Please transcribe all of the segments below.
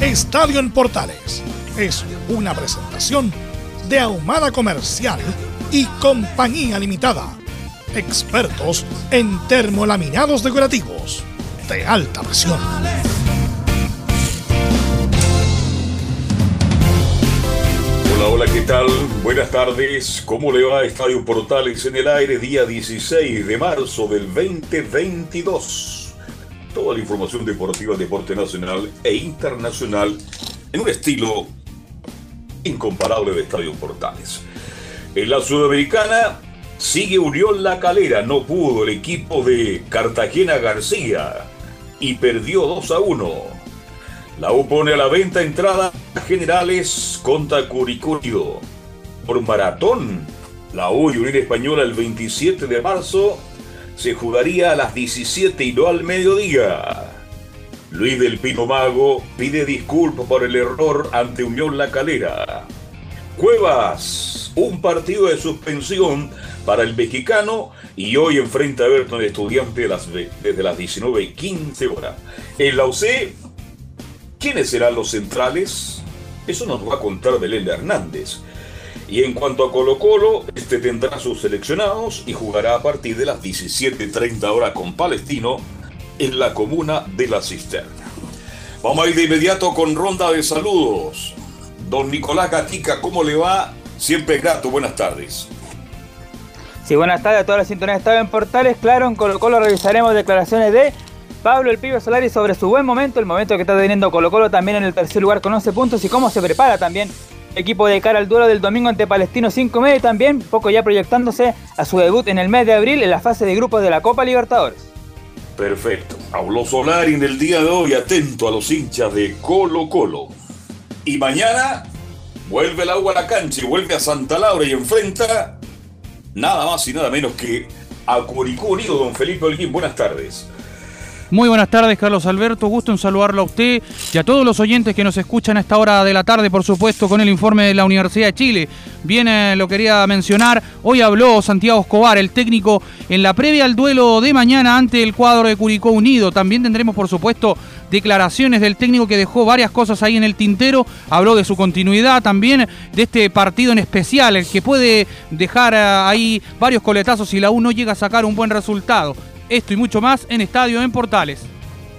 Estadio en Portales es una presentación de Ahumada Comercial y Compañía Limitada. Expertos en termolaminados decorativos de alta presión. Hola, hola, ¿qué tal? Buenas tardes. ¿Cómo le va Estadio Portales en el aire día 16 de marzo del 2022? Toda la información deportiva, deporte nacional e internacional en un estilo incomparable de Estadio Portales. En la Sudamericana sigue Unión La Calera, no pudo el equipo de Cartagena García y perdió 2 a 1. La U pone a la venta entradas generales contra Curicurido. Por maratón, la U y Unión Española el 27 de marzo se jugaría a las 17 y no al mediodía. Luis del Pino Mago pide disculpas por el error ante Unión La Calera. Cuevas, un partido de suspensión para el mexicano y hoy enfrenta a Everton Estudiante desde las 19 y 15 horas. En la UC, ¿quiénes serán los centrales? Eso nos va a contar Belén Hernández. Y en cuanto a Colo Colo, este tendrá sus seleccionados y jugará a partir de las 17.30 horas con Palestino en la comuna de La Cisterna. Vamos a ir de inmediato con ronda de saludos. Don Nicolás Gatica, ¿cómo le va? Siempre grato, buenas tardes. Sí, buenas tardes a todas las sintonías de Estado en Portales. Claro, en Colo Colo revisaremos declaraciones de Pablo el Pibe Solari sobre su buen momento, el momento que está teniendo Colo Colo también en el tercer lugar con 11 puntos y cómo se prepara también equipo de cara al duelo del domingo ante Palestino 5 medio también, poco ya proyectándose a su debut en el mes de abril en la fase de grupos de la Copa Libertadores. Perfecto. Habló Solari en el día de hoy, atento a los hinchas de Colo Colo. Y mañana vuelve el agua a la cancha y vuelve a Santa Laura y enfrenta nada más y nada menos que a Curicú Unido, don Felipe Olguín. Buenas tardes. Muy buenas tardes, Carlos Alberto. Gusto en saludarlo a usted y a todos los oyentes que nos escuchan a esta hora de la tarde, por supuesto, con el informe de la Universidad de Chile. Bien, eh, lo quería mencionar. Hoy habló Santiago Escobar, el técnico, en la previa al duelo de mañana ante el cuadro de Curicó Unido. También tendremos, por supuesto, declaraciones del técnico que dejó varias cosas ahí en el tintero. Habló de su continuidad también, de este partido en especial, el que puede dejar eh, ahí varios coletazos si la U no llega a sacar un buen resultado. Esto y mucho más en Estadio en Portales.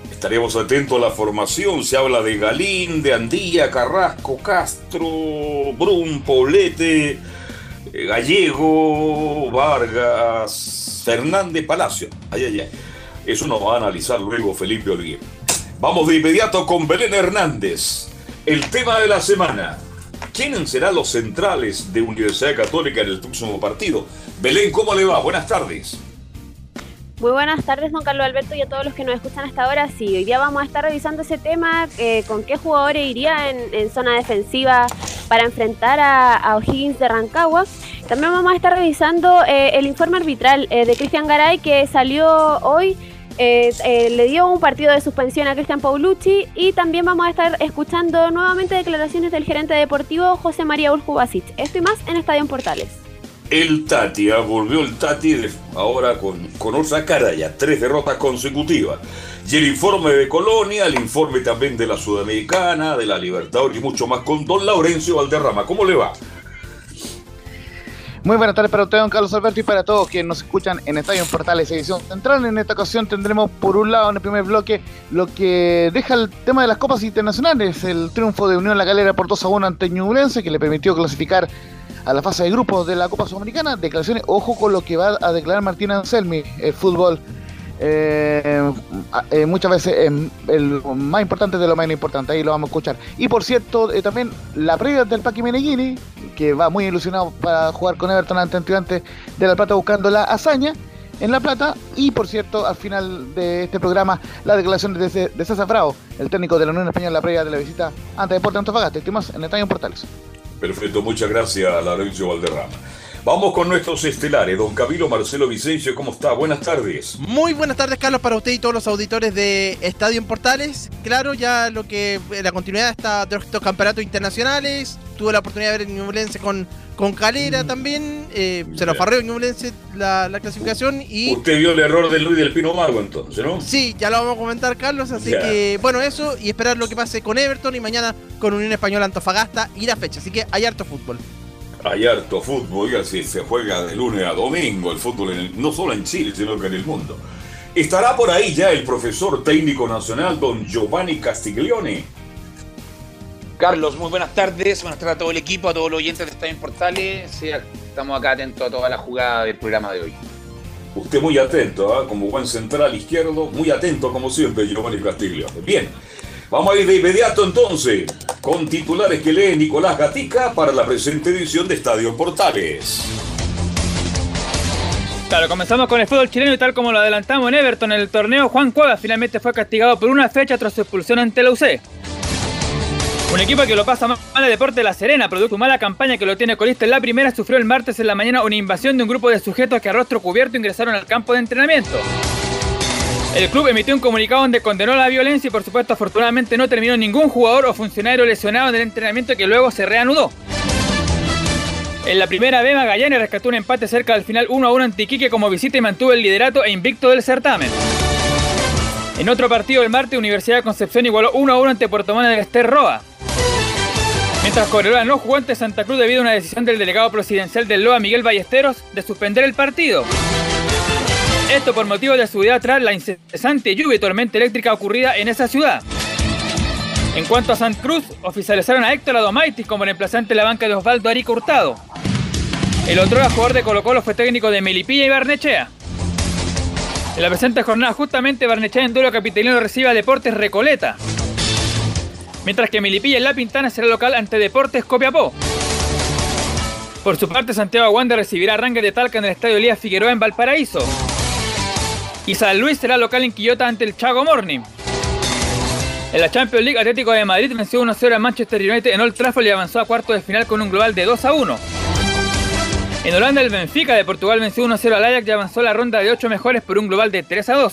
Estaremos atentos a la formación. Se habla de Galín, de Andía, Carrasco, Castro, Brun, Poblete, eh, Gallego, Vargas, Fernández, Palacio. Ay, ay, ay. Eso nos va a analizar luego Felipe Olguín. Vamos de inmediato con Belén Hernández. El tema de la semana. ¿Quiénes serán los centrales de Universidad Católica en el próximo partido? Belén, ¿cómo le va? Buenas tardes. Muy buenas tardes, don Carlos Alberto, y a todos los que nos escuchan hasta ahora. Sí, hoy día vamos a estar revisando ese tema, eh, con qué jugadores iría en, zona defensiva para enfrentar a, O'Higgins de Rancagua. También vamos a estar revisando eh, el informe arbitral eh, de Cristian Garay que salió hoy. le dio un partido de suspensión a Cristian Paulucci y también vamos a estar escuchando nuevamente declaraciones del gerente deportivo José María Urjubasic. Esto y más en Estadio Portales el Tati, ¿ah? volvió el Tati ahora con, con otra cara ya, tres derrotas consecutivas. Y el informe de Colonia, el informe también de la Sudamericana, de la Libertadores y mucho más con don Laurencio Valderrama. ¿Cómo le va? Muy buenas tardes para usted, don Carlos Alberto, y para todos quienes nos escuchan en Estadio Portales Edición Central. En esta ocasión tendremos, por un lado, en el primer bloque, lo que deja el tema de las copas internacionales, el triunfo de Unión La Galera por 2 a 1 ante Ñublense, que le permitió clasificar a la fase de grupos de la Copa Sudamericana. Declaraciones, ojo con lo que va a declarar Martín Anselmi, el fútbol eh, eh, muchas veces eh, el más importante de lo menos importante, ahí lo vamos a escuchar. Y por cierto, eh, también la previa del Paqui Meneghini, que va muy ilusionado para jugar con Everton ante estudiantes de La Plata buscando la hazaña en La Plata. Y por cierto, al final de este programa, la declaración de, de César Bravo, el técnico de la Unión Española, la previa de la visita ante Deportes Antofagasta. Estimas en Estadio Portales. Perfecto, muchas gracias, Laurencio Valderrama. Vamos con nuestros estelares. Don Camilo Marcelo Vicencio, ¿cómo está? Buenas tardes. Muy buenas tardes, Carlos, para usted y todos los auditores de Estadio en Portales. Claro, ya lo que la continuidad de estos campeonatos internacionales. Tuve la oportunidad de ver en Ñublense con, con Calera mm. también. Eh, se nos farreó en Ñublense la, la, clasificación. y Usted vio el error del Luis del Pino Mago entonces, ¿no? Sí, ya lo vamos a comentar, Carlos. Así que, bueno, eso y esperar lo que pase con Everton y mañana con Unión Española Antofagasta y la fecha. Así que hay harto fútbol. Hay harto fútbol, y así se juega de lunes a domingo el fútbol, no solo en Chile, sino que en el mundo. Estará por ahí ya el profesor técnico nacional, don Giovanni Castiglione. Carlos, muy buenas tardes, buenas tardes a todo el equipo, a todos los oyentes de Estadio Portales. Estamos acá atentos a toda la jugada del programa de hoy. Usted muy atento, ¿eh? como buen central izquierdo, muy atento como siempre, Giovanni Castiglione. Bien, Vamos a ir de inmediato entonces con titulares que lee Nicolás Gatica para la presente edición de Estadio Portales. Claro, comenzamos con el fútbol chileno y tal como lo adelantamos en Everton en el torneo, Juan Cuevas finalmente fue castigado por una fecha tras su expulsión ante la UC. Un equipo que lo pasa mal de Deporte La Serena, producto de mala campaña que lo tiene colista en la primera, sufrió el martes en la mañana una invasión de un grupo de sujetos que a rostro cubierto ingresaron al campo de entrenamiento. El club emitió un comunicado donde condenó la violencia y por supuesto afortunadamente no terminó ningún jugador o funcionario lesionado en el entrenamiento que luego se reanudó. En la primera B, Magallanes rescató un empate cerca del final 1 a 1 ante Iquique como visita y mantuvo el liderato e invicto del certamen. En otro partido del martes, Universidad de Concepción igualó 1 a 1 ante Puerto Montt del Ester Roa. Mientras Correloa no jugó ante Santa Cruz debido a una decisión del delegado presidencial del LOA Miguel Ballesteros de suspender el partido. Esto por motivo de su vida tras la incesante lluvia y tormenta eléctrica ocurrida en esa ciudad. En cuanto a San Cruz, oficializaron a Héctor Adomaitis como reemplazante de la banca de Osvaldo Arico Hurtado. El otro jugador de Colo Colo fue técnico de Melipilla y Barnechea. En la presente jornada, justamente Barnechea en duelo capitalino recibe a Deportes Recoleta. Mientras que Melipilla en La Pintana será local ante Deportes Copiapó. Por su parte, Santiago Wander recibirá a de Talca en el Estadio Elías Figueroa en Valparaíso. Y San Luis será local en Quillota ante el Chago Morning. En la Champions League, Atlético de Madrid venció 1-0 a Manchester United en Old Trafford y avanzó a cuartos de final con un global de 2-1. En Holanda, el Benfica de Portugal venció 1-0 al Ajax y avanzó la ronda de 8 mejores por un global de 3-2.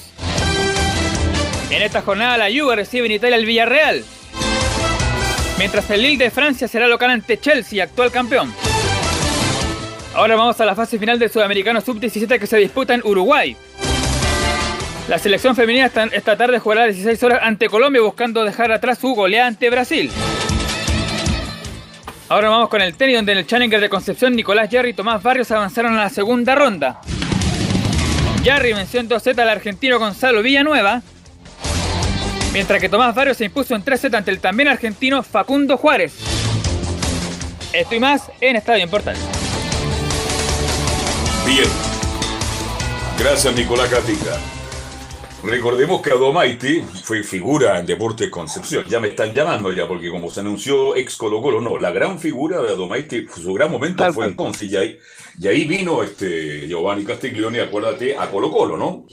En esta jornada, la Juve recibe en Italia el Villarreal. Mientras el Lille de Francia será local ante Chelsea, actual campeón. Ahora vamos a la fase final del Sudamericano Sub-17 que se disputa en Uruguay. La selección femenina esta, tarde jugará a 16 horas ante Colombia buscando dejar atrás su goleada ante Brasil. Ahora vamos con el tenis donde en el Challenger de Concepción Nicolás Jarry y Tomás Barrios avanzaron a la segunda ronda. Jarry venció en 2 Z al argentino Gonzalo Villanueva. Mientras que Tomás Barrios se impuso en 3 Z ante el también argentino Facundo Juárez. Esto y más en Estadio Importante. Bien. Gracias Nicolás Gatica. Recordemos que Adomaiti fue figura en Deportes Concepción. Ya me están llamando ya, porque como se anunció ex Colo Colo, no, la gran figura de Adomaiti, su gran momento fue entonces. Y ahí, y ahí vino este Giovanni Castiglione, acuérdate, a Colo Colo, ¿no?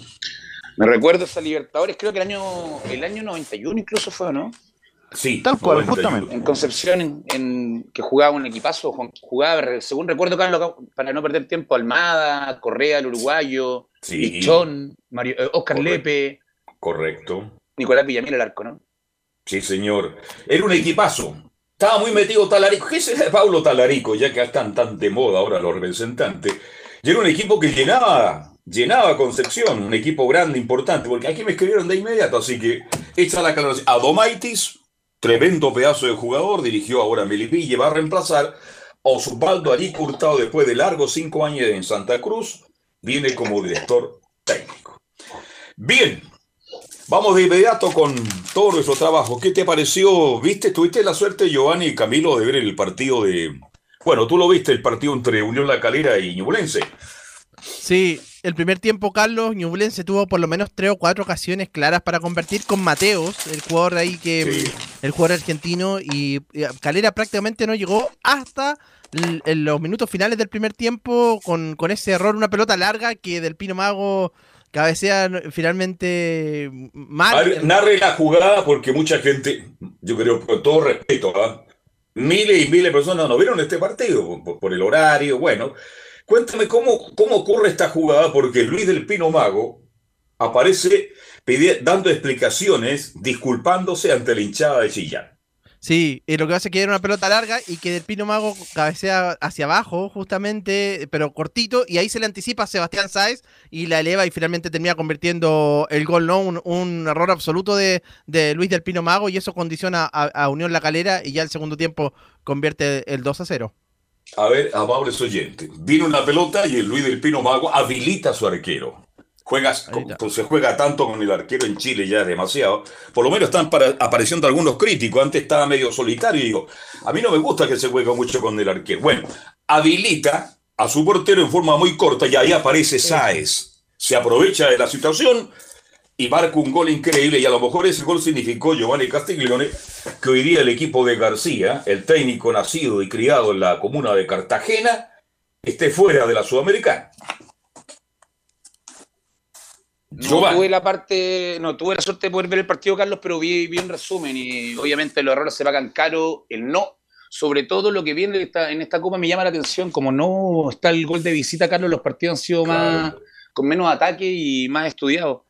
Me recuerdo esa Libertadores, creo que el año, el año 91 incluso fue, ¿no? Sí, tal cual, justamente. En Concepción, en, que jugaba un equipazo, jugaba, según recuerdo, para no perder tiempo, Almada, Correa, el uruguayo, sí. Mario, eh, Oscar Lepe. Correcto. Nicolás Villamil, el arco, ¿no? Sí, señor. Era un equipazo. Estaba muy metido Talarico. ¿Qué es Pablo Talarico? Ya que están tan de moda ahora los representantes. Y era un equipo que llenaba, llenaba Concepción, un equipo grande, importante, porque aquí me escribieron de inmediato, así que echa la a Adomaitis, tremendo pedazo de jugador, dirigió ahora a Melipilla, va a reemplazar Osvaldo Ari Curtado, después de largos cinco años en Santa Cruz, viene como director técnico. Bien, vamos de inmediato con todo nuestro trabajo. ¿Qué te pareció? ¿Viste? ¿Tuviste la suerte, Giovanni y Camilo, de ver el partido de... Bueno, tú lo viste, el partido entre Unión La Calera y Ñublense. Sí, el primer tiempo, Carlos, Ñublense tuvo por lo menos tres o cuatro ocasiones claras para convertir con Mateos, el jugador ahí que el jugador argentino, y, Calera prácticamente no llegó hasta en los minutos finales del primer tiempo con, ese error, una pelota larga que del Pino Mago cabecea finalmente mal. narre la jugada porque mucha gente, yo creo con todo respeto, ¿ah? miles y miles de personas no vieron este partido por el horario, bueno. Cuéntame cómo, cómo ocurre esta jugada, porque Luis del Pino Mago aparece dando explicaciones, disculpándose ante la hinchada de Chillán. Sí, y lo que hace que era una pelota larga y que del Pino Mago cabecea hacia abajo, justamente, pero cortito, y ahí se le anticipa a Sebastián Sáez y la eleva y finalmente termina convirtiendo el gol, ¿no? Un, error absoluto de, Luis del Pino Mago y eso condiciona a, a Unión La Calera y ya el segundo tiempo convierte el 2 a 0. A ver, amables oyentes, vino una pelota y el Luis del Pino Mago habilita a su arquero. Juega, pues se juega tanto con el arquero en Chile, ya es demasiado. Por lo menos están apareciendo algunos críticos. Antes estaba medio solitario y digo, a mí no me gusta que se juegue mucho con el arquero. Bueno, habilita a su portero en forma muy corta y ahí aparece Sáez. Se aprovecha de la situación y marca un gol increíble y a lo mejor ese gol significó Giovanni Castiglione que hoy día el equipo de García, el técnico nacido y criado en la comuna de Cartagena, esté fuera de la Sudamericana. No tuve la parte, no tuve la suerte de poder ver el partido, Carlos, pero vi, vi un resumen y obviamente los errores se pagan caro, el no, sobre todo lo que viene esta, en esta Copa me llama la atención, como no está el gol de visita, Carlos, los partidos han sido más, con menos ataque y más estudiados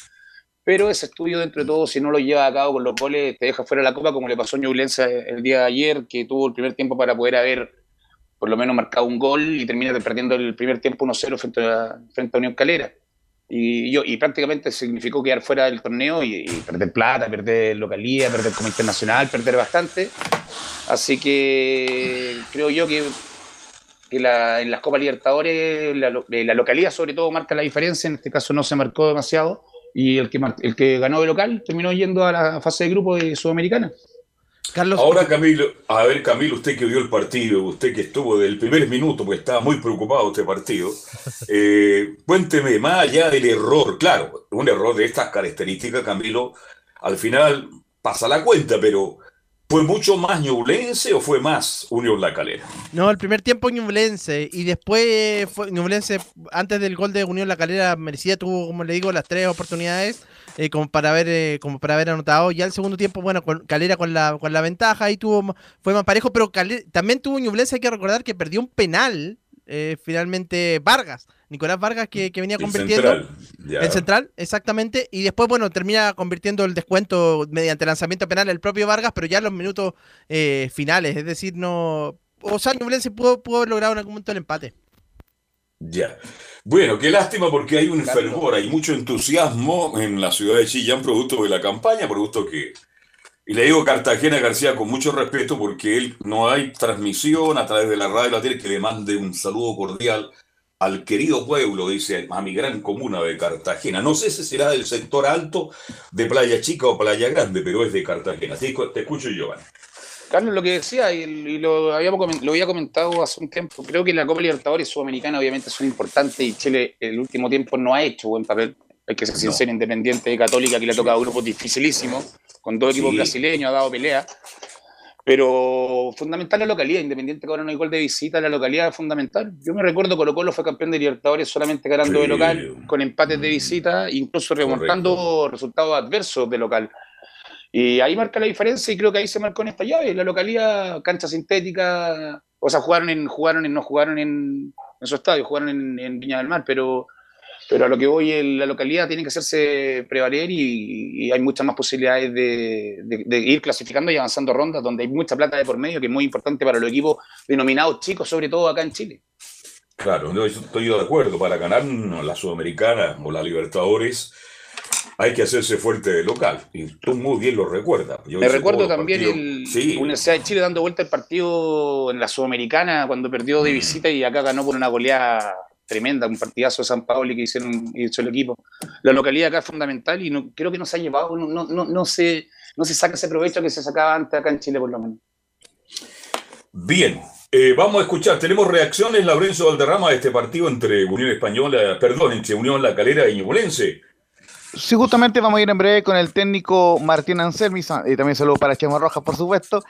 pero ese estudio dentro de todo, si no lo lleva a cabo con los goles, te deja fuera de la copa, como le pasó a Ñublense el día de ayer, que tuvo el primer tiempo para poder haber por lo menos marcado un gol y termina perdiendo el primer tiempo 1-0 frente a, frente a Unión Calera. Y, yo, y prácticamente significó quedar fuera del torneo y, perder plata, perder localía, perder como internacional, perder bastante. Así que creo yo que, que en las Copas Libertadores la, la localía sobre todo marca la diferencia, en este caso no se marcó demasiado y el que, el que ganó de local terminó yendo a la fase de grupo de Sudamericana. Carlos. Ahora, Camilo, a ver, Camilo, usted que vio el partido, usted que estuvo del primer minuto, porque estaba muy preocupado este partido, eh, cuénteme, más allá del error, claro, un error de estas características, Camilo, al final pasa la cuenta, pero ¿Fue mucho más Ñublense o fue más Unión La Calera? No, el primer tiempo Ñublense y después fue Ñublense, antes del gol de Unión La Calera, merecía, tuvo, como le digo, las tres oportunidades eh, como para haber eh, como para haber anotado. Ya el segundo tiempo, bueno, con Calera con la, con la ventaja, ahí tuvo, fue más parejo, pero también tuvo Ñublense, hay que recordar que perdió un penal eh, finalmente Vargas. Nicolás Vargas que, venía convirtiendo. Central, el central, exactamente. Y después, bueno, termina convirtiendo el descuento mediante lanzamiento penal el propio Vargas, pero ya en los minutos eh, finales. Es decir, no. O sea, Ñublense pudo, pudo haber logrado en algún momento el empate. Ya. Bueno, qué lástima porque hay un fervor, hay mucho entusiasmo en la ciudad de Chillán, producto de la campaña, producto que. Y le digo Cartagena García con mucho respeto porque él no hay transmisión a través de la radio la tele que le mande un saludo cordial al querido pueblo, dice, a mi gran comuna de Cartagena. No sé si será del sector alto de Playa Chica o Playa Grande, pero es de Cartagena. Te, te escucho, Giovanni. Carlos, lo que decía, y, lo, habíamos, lo había comentado hace un tiempo, creo que la Copa Libertadores Sudamericana obviamente son importantes y Chile el último tiempo no ha hecho buen papel. Hay que ser sincero, Independiente de Católica, que le ha tocado grupos dificilísimos, con todo equipo brasileño, ha dado pelea. Pero fundamental la localidad, independiente que ahora no hay gol de visita, la localidad es fundamental. Yo me recuerdo Colo Colo fue campeón de Libertadores solamente ganando de local, con empates de visita, incluso remontando resultados adversos de local. Y ahí marca la diferencia y creo que ahí se marcó en esta llave. La localidad, cancha sintética, o sea, jugaron en, jugaron en, no jugaron en, en su estadio, jugaron en, en Viña del Mar, pero pero a lo que voy, en la localidad tiene que hacerse prevaler y, hay muchas más posibilidades de, ir clasificando y avanzando rondas, donde hay mucha plata de por medio, que es muy importante para los equipos denominados chicos, sobre todo acá en Chile. Claro, no, estoy de acuerdo. Para ganar la Sudamericana o la Libertadores, hay que hacerse fuerte de local. Y tú muy bien lo recuerdas. Me recuerdo también el Universidad de Chile dando vuelta el partido en la Sudamericana cuando perdió de mm. visita y acá ganó por una goleada tremenda, un partidazo de San Paolo que hicieron hizo el equipo. La localidad acá es fundamental y no, creo que no se ha llevado, no, no, no, se, no se saca ese provecho que se sacaba antes acá en Chile por lo menos. Bien, eh, vamos a escuchar, tenemos reacciones, Laurencio Valderrama, de este partido entre Unión Española, perdón, entre Unión La Calera y Ñublense. Sí, justamente vamos a ir en breve con el técnico Martín Anselmi, y también saludo para Chema Rojas, por supuesto.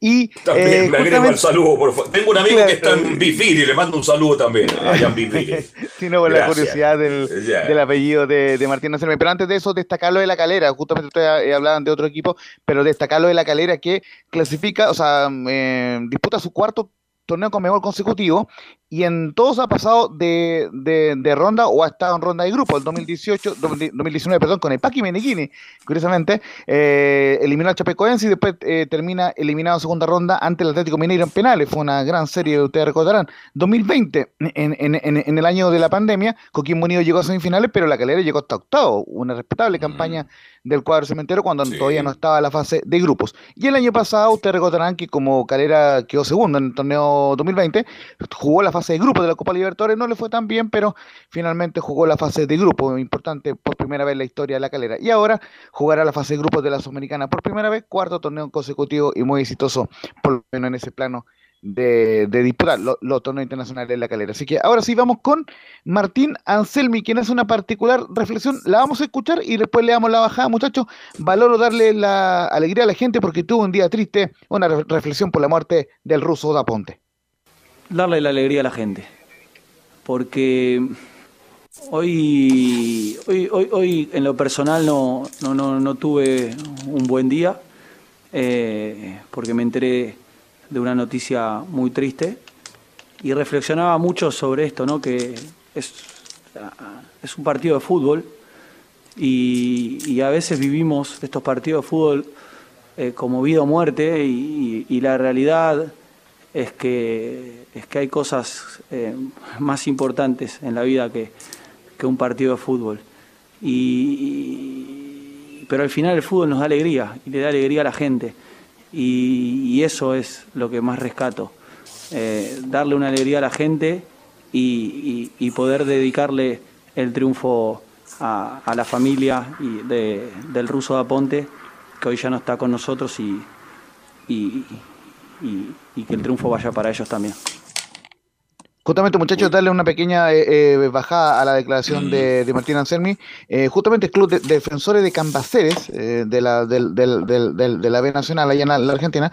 Y, también eh, le agrego el saludo, por favor. Tengo un amigo que está en Bifiri, le mando un saludo también, allá en Bifiri. sí, no, por la curiosidad del, del apellido de, de, Martín Anselmi. Pero antes de eso, destacarlo de la calera, justamente ustedes eh, hablaban de otro equipo, pero destacarlo de la calera que clasifica, o sea, eh, disputa su cuarto torneo con mejor consecutivo y en todos ha pasado de, de, ronda o ha estado en ronda de grupo. El 2018, 2019, perdón, con el Paqui Meneghini, curiosamente, eh, eliminó al Chapecoense y después eh, termina eliminado en segunda ronda ante el Atlético Mineiro en penales. Fue una gran serie, ustedes recordarán. 2020, en, en, en, el año de la pandemia, Coquimbo Unido llegó a semifinales, pero la calera llegó hasta octavo. Una respetable mm. campaña del cuadro cementero cuando todavía no estaba la fase de grupos. Y el año pasado, ustedes recordarán que como Calera quedó segundo en el torneo 2020, jugó la fase fase de grupo de la Copa Libertadores no le fue tan bien, pero finalmente jugó la fase de grupo, importante por primera vez en la historia de la calera. Y ahora jugará la fase de grupo de la Sudamericana por primera vez, cuarto torneo consecutivo y muy exitoso, por lo menos en ese plano de, disputar los, torneos internacionales de la calera. Así que ahora sí vamos con Martín Anselmi, quien hace una particular reflexión. La vamos a escuchar y después le damos la bajada, muchachos. Valoro darle la alegría a la gente porque tuvo un día triste, una reflexión por la muerte del ruso Daponte darle la alegría a la gente. Porque hoy, hoy, hoy, hoy en lo personal no, no, no, tuve un buen día, eh, porque me enteré de una noticia muy triste y reflexionaba mucho sobre esto, ¿no? que es, es un partido de fútbol y, a veces vivimos estos partidos de fútbol eh, como vida o muerte y la realidad es que, es que hay cosas eh, más importantes en la vida que, un partido de fútbol. Y, pero al final el fútbol nos da alegría y le da alegría a la gente. Y, eso es lo que más rescato. Eh, darle una alegría a la gente y, poder dedicarle el triunfo a, la familia y del ruso de Aponte, que hoy ya no está con nosotros y, y, que el triunfo vaya para ellos también. Justamente, muchachos, darle una pequeña eh, eh, bajada a la declaración de, Martín Anselmi. Eh, justamente el Club de, Defensores de Cambaceres de, la, del, de la B Nacional, allá en la, Argentina,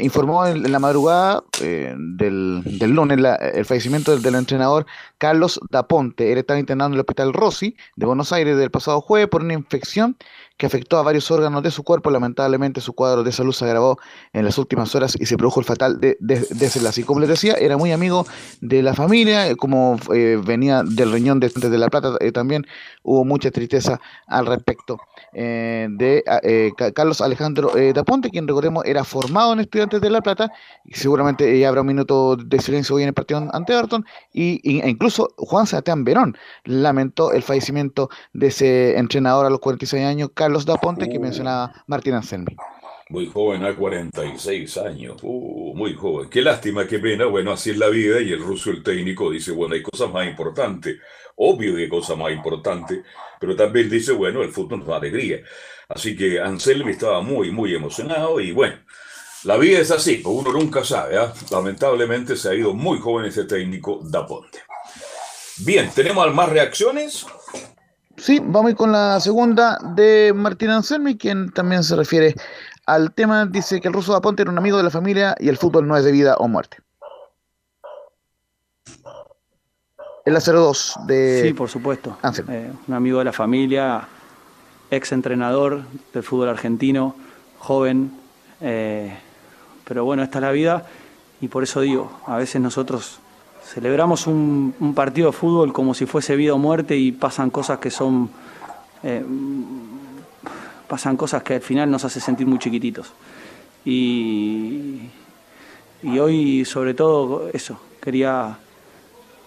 informó en, la madrugada del, lunes el fallecimiento del, entrenador Carlos Daponte. Él estaba internado en el Hospital Rossi de Buenos Aires del pasado jueves por una infección que afectó a varios órganos de su cuerpo. Lamentablemente su cuadro de salud se agravó en las últimas horas y se produjo el fatal de, de. Y como les decía, era muy amigo de la familia, eh, como eh, venía del riñón de, de La Plata, eh, también hubo mucha tristeza al respecto de Carlos Alejandro Daponte, quien recordemos era formado en Estudiantes de La Plata, y seguramente habrá un minuto de silencio hoy en el partido ante Everton, y, e incluso Juan Sebastián Verón lamentó el fallecimiento de ese entrenador a los 46 años, Carlos Carlos Daponte que uh. mencionaba Martín Anselmi. Muy joven, a 46 años. Uh, muy joven. Qué lástima, qué pena. Bueno, así es la vida. Y el ruso, el técnico, dice, bueno, hay cosas más importantes. Obvio que hay cosas más importantes. Pero también dice, bueno, el fútbol nos da alegría. Así que Anselmi estaba muy, muy emocionado. Y bueno, la vida es así. Pues uno nunca sabe. ¿ah? Lamentablemente se ha ido muy joven ese técnico Daponte. Bien, ¿tenemos más reacciones? Sí, vamos a ir con la segunda de Martín Anselmi, quien también se refiere al tema. Dice que el ruso Aponte era un amigo de la familia y el fútbol no es de vida o muerte. El 02 de. Sí, por supuesto. Eh, un amigo de la familia, ex entrenador del fútbol argentino, joven. Eh, pero bueno, esta es la vida y por eso digo, a veces nosotros celebramos un, partido de fútbol como si fuese vida o muerte y pasan cosas que son eh, pasan cosas que al final nos hace sentir muy chiquititos y, y hoy sobre todo eso quería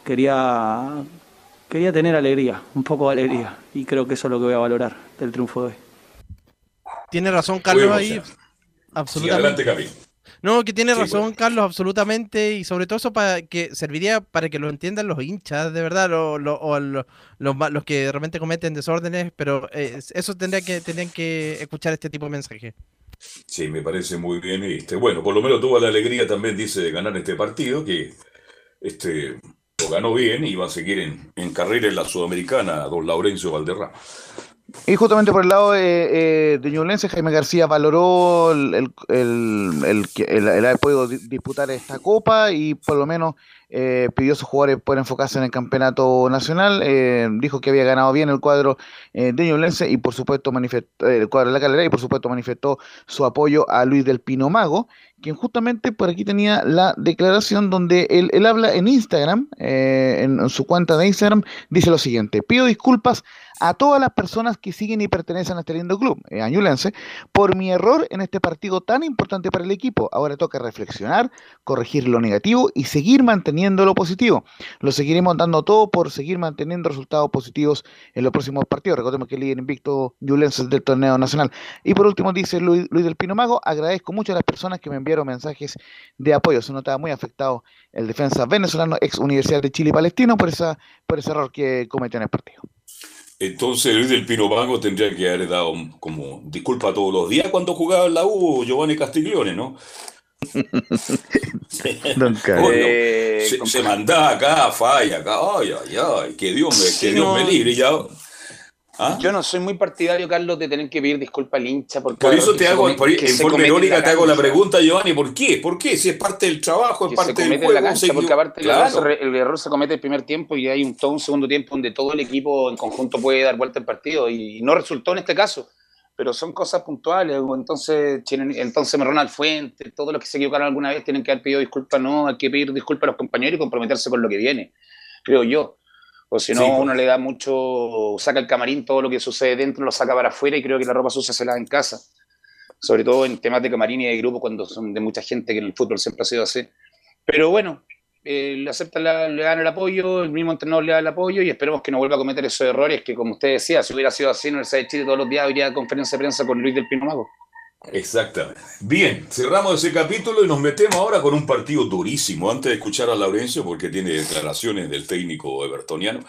quería quería tener alegría, un poco de alegría. Y creo que eso es lo que voy a valorar del triunfo de hoy. Tiene razón Carlos ahí. Absolutamente. adelante, No, que tiene razón Carlos, absolutamente, y sobre todo eso para que serviría para que lo entiendan los hinchas, de verdad, o los que realmente cometen desórdenes, pero eh, eso tendría que, tendrían que escuchar este tipo de mensaje. Sí, me parece muy bien. Este, bueno, por lo menos tuvo la alegría también, dice, de ganar este partido, que este, lo ganó bien y va a seguir en, en carrera en la Sudamericana, don Laurencio Valderrama. Y justamente por el lado de, eh, Jaime García valoró el, el, el, haber podido disputar esta copa y por lo menos eh, pidió a sus jugadores poder enfocarse en el campeonato nacional. Eh, dijo que había ganado bien el cuadro eh, de Ñublense y por supuesto manifestó el cuadro de la calera y por supuesto manifestó su apoyo a Luis del Pino Mago, quien justamente por aquí tenía la declaración donde él, él habla en Instagram, en su cuenta de Instagram, dice lo siguiente: pido disculpas a todas las personas que siguen y pertenecen a este lindo club, eh, Añulense, por mi error en este partido tan importante para el equipo. Ahora toca reflexionar, corregir lo negativo y seguir manteniendo lo positivo. Lo seguiremos dando todo por seguir manteniendo resultados positivos en los próximos partidos. Recordemos que el líder invicto Ñublense del torneo nacional. Y por último dice Luis, del Pino Mago, agradezco mucho a las personas que me enviaron mensajes de apoyo. Se notaba muy afectado el defensa venezolano, ex Universidad de Chile y Palestino, por, esa, por ese error que cometió en el partido. Entonces Luis del Pino Vago tendría que haber dado como disculpa todos los días cuando jugaba en la U Giovanni Castiglione, ¿no? se, mandaba acá, falla acá, ay, ay, ay, que Dios me, que Dios me libre ya. ¿Ah? Yo no soy muy partidario, Carlos, de tener que pedir disculpas al hincha. Por eso te hago, en forma irónica te hago la pregunta, Giovanni, ¿por qué? ¿Por qué? Si es parte del trabajo, es parte del juego. La porque aparte el, error, se comete el primer tiempo y hay un, todo un segundo tiempo donde todo el equipo en conjunto puede dar vuelta al partido y, no resultó en este caso. Pero son cosas puntuales. Entonces, entonces Ronald Fuente, todos los que se equivocaron alguna vez tienen que haber pedido disculpas. No, hay que pedir disculpas a los compañeros y comprometerse con lo que viene, creo yo. O si no, uno le da mucho, saca el camarín, todo lo que sucede dentro lo saca para afuera y creo que la ropa sucia se la da en casa. Sobre todo en temas de camarín y de grupo, cuando son de mucha gente, que en el fútbol siempre ha sido así. Pero bueno, eh, le aceptan, le dan el apoyo, el mismo entrenador le da el apoyo y esperemos que no vuelva a cometer esos errores que, como usted decía, si hubiera sido así el Universidad de Chile todos los días, habría conferencia de prensa con Luis del Pino Mago. Exactamente. Bien, cerramos ese capítulo y nos metemos ahora con un partido durísimo. Antes de escuchar a Laurencio, porque tiene declaraciones del técnico evertoniano,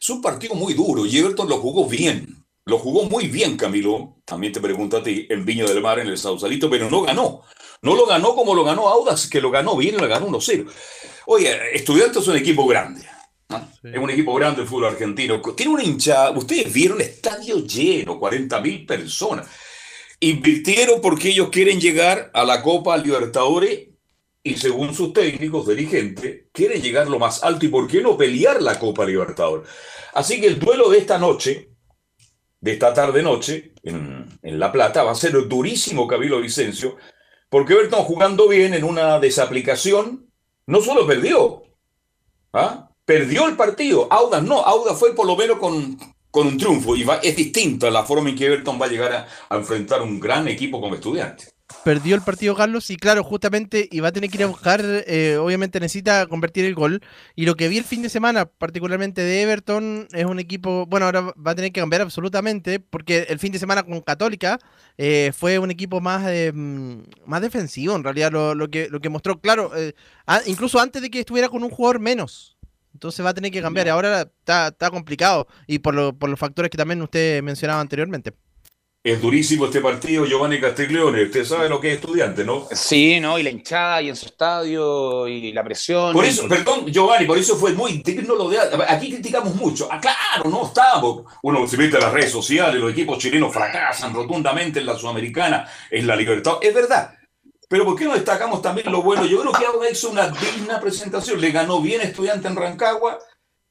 es un partido muy duro y Everton lo jugó bien. Lo jugó muy bien, Camilo. También te pregunto a ti, en Viña del Mar, en el Sausalito, pero no ganó. No lo ganó como lo ganó Audas, que lo ganó bien, lo ganó 1-0. Oye, Estudiantes es un equipo grande. Es un equipo grande el fútbol argentino. Tiene un hincha, ustedes vieron estadio lleno, 40.000 personas. Invirtieron porque ellos quieren llegar a la Copa Libertadores y según sus técnicos dirigentes, quieren llegar lo más alto y por qué no pelear la Copa Libertadores. Así que el duelo de esta noche, de esta tarde-noche, en, La Plata, va a ser durísimo, Cabilo Vicencio, porque Everton jugando bien en una desaplicación, no solo perdió, ¿ah? perdió el partido. Auda no, Auda fue por lo menos con con un triunfo y va, es distinta la forma en que Everton va a llegar a, enfrentar un gran equipo como estudiante. Perdió el partido Carlos y claro, justamente y va a tener que ir a buscar, eh, obviamente necesita convertir el gol. Y lo que vi el fin de semana, particularmente de Everton, es un equipo, bueno, ahora va a tener que cambiar absolutamente, porque el fin de semana con Católica eh, fue un equipo más, eh, más defensivo, en realidad lo, que, lo que mostró, claro, incluso antes de que estuviera con un jugador menos. Entonces va a tener que cambiar. Y ahora está, complicado. Y por, los factores que también usted mencionaba anteriormente. Es durísimo este partido, Giovanni Castiglione. Usted sabe lo que es estudiante, ¿no? Sí, ¿no? Y la hinchada y en su estadio y la presión. Por eso, perdón, Giovanni, por eso fue muy digno lo de. Aquí criticamos mucho. Ah, claro, no estamos. Uno se mete a las redes sociales, los equipos chilenos fracasan rotundamente en la Sudamericana, en la Libertad. Es verdad. Pero ¿por qué no destacamos también lo bueno? Yo creo que Auda hizo una digna presentación. Le ganó bien estudiante en Rancagua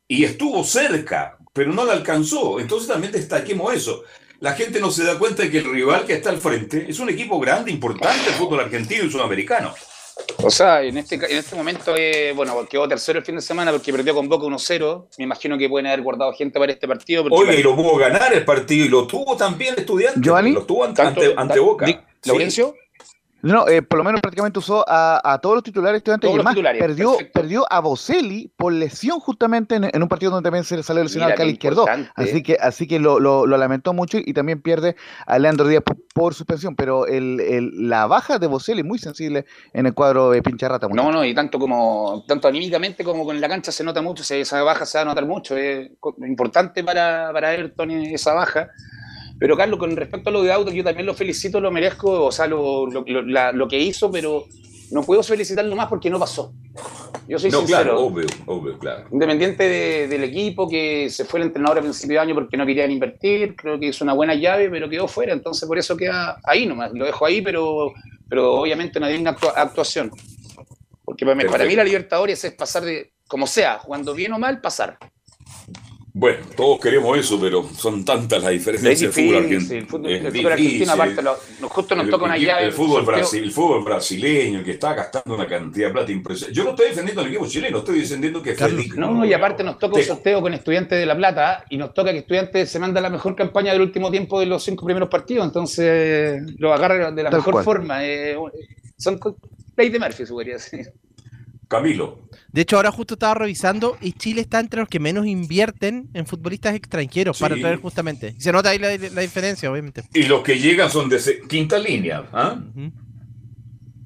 y estuvo cerca, pero no la alcanzó. Entonces también destaquemos eso. La gente no se da cuenta de que el rival que está al frente es un equipo grande, importante, el fútbol argentino y sudamericano. O sea, en este, en este momento, eh, bueno, quedó tercero el fin de semana porque perdió con Boca 1-0. Me imagino que pueden haber guardado gente para este partido. Oye, y lo pudo ganar el partido y lo tuvo también estudiante. ¿Giovanni? Lo tuvo ante, ante, Boca. ¿Laurencio? No, eh, por lo menos prácticamente usó a, todos los titulares estudiantes y además perdió, perdió a Boselli por lesión justamente en, un partido donde también se le salió lesionado al Cali izquierdo. Así que, así que lo, lo, lamentó mucho y también pierde a Leandro Díaz por, suspensión. Pero el, el, la baja de Boselli muy sensible en el cuadro de Pincharrata. No, no, y tanto como tanto anímicamente como con la cancha se nota mucho, esa baja se va a notar mucho. Es importante para, para Everton esa baja. Pero Carlos, con respecto a lo de auto, yo también lo felicito, lo merezco, o sea, lo, lo, que hizo, pero no puedo felicitarlo más porque no pasó. Yo soy no, sincero. Claro, obvio, obvio, claro. Independiente del equipo, que se fue el entrenador a principio de año porque no querían invertir, creo que hizo una buena llave, pero quedó fuera, entonces por eso queda ahí nomás. Lo dejo ahí, pero, pero obviamente no hay una actuación. Porque para, para mí la Libertadores es pasar de, como sea, jugando bien o mal, pasar. Bueno, todos queremos eso, pero son tantas las diferencias del fútbol argentino. El fútbol, el fútbol argentino, aparte, lo, justo nos toca una llave. El fútbol, Brasil, el fútbol brasileño, que está gastando una cantidad de plata impresionante. Yo no estoy defendiendo al equipo chileno, estoy defendiendo que es No, no, y aparte nos toca un sorteo con Estudiantes de La Plata y nos toca que Estudiantes se manda la mejor campaña del último tiempo de los cinco primeros partidos, entonces lo agarra de la mejor forma. Eh, son ley de Murphy, su decir. Camilo. De hecho, ahora justo estaba revisando y Chile está entre los que menos invierten en futbolistas extranjeros para traer justamente. Y se nota ahí la, diferencia, obviamente. Y los que llegan son de quinta línea. ¿ah?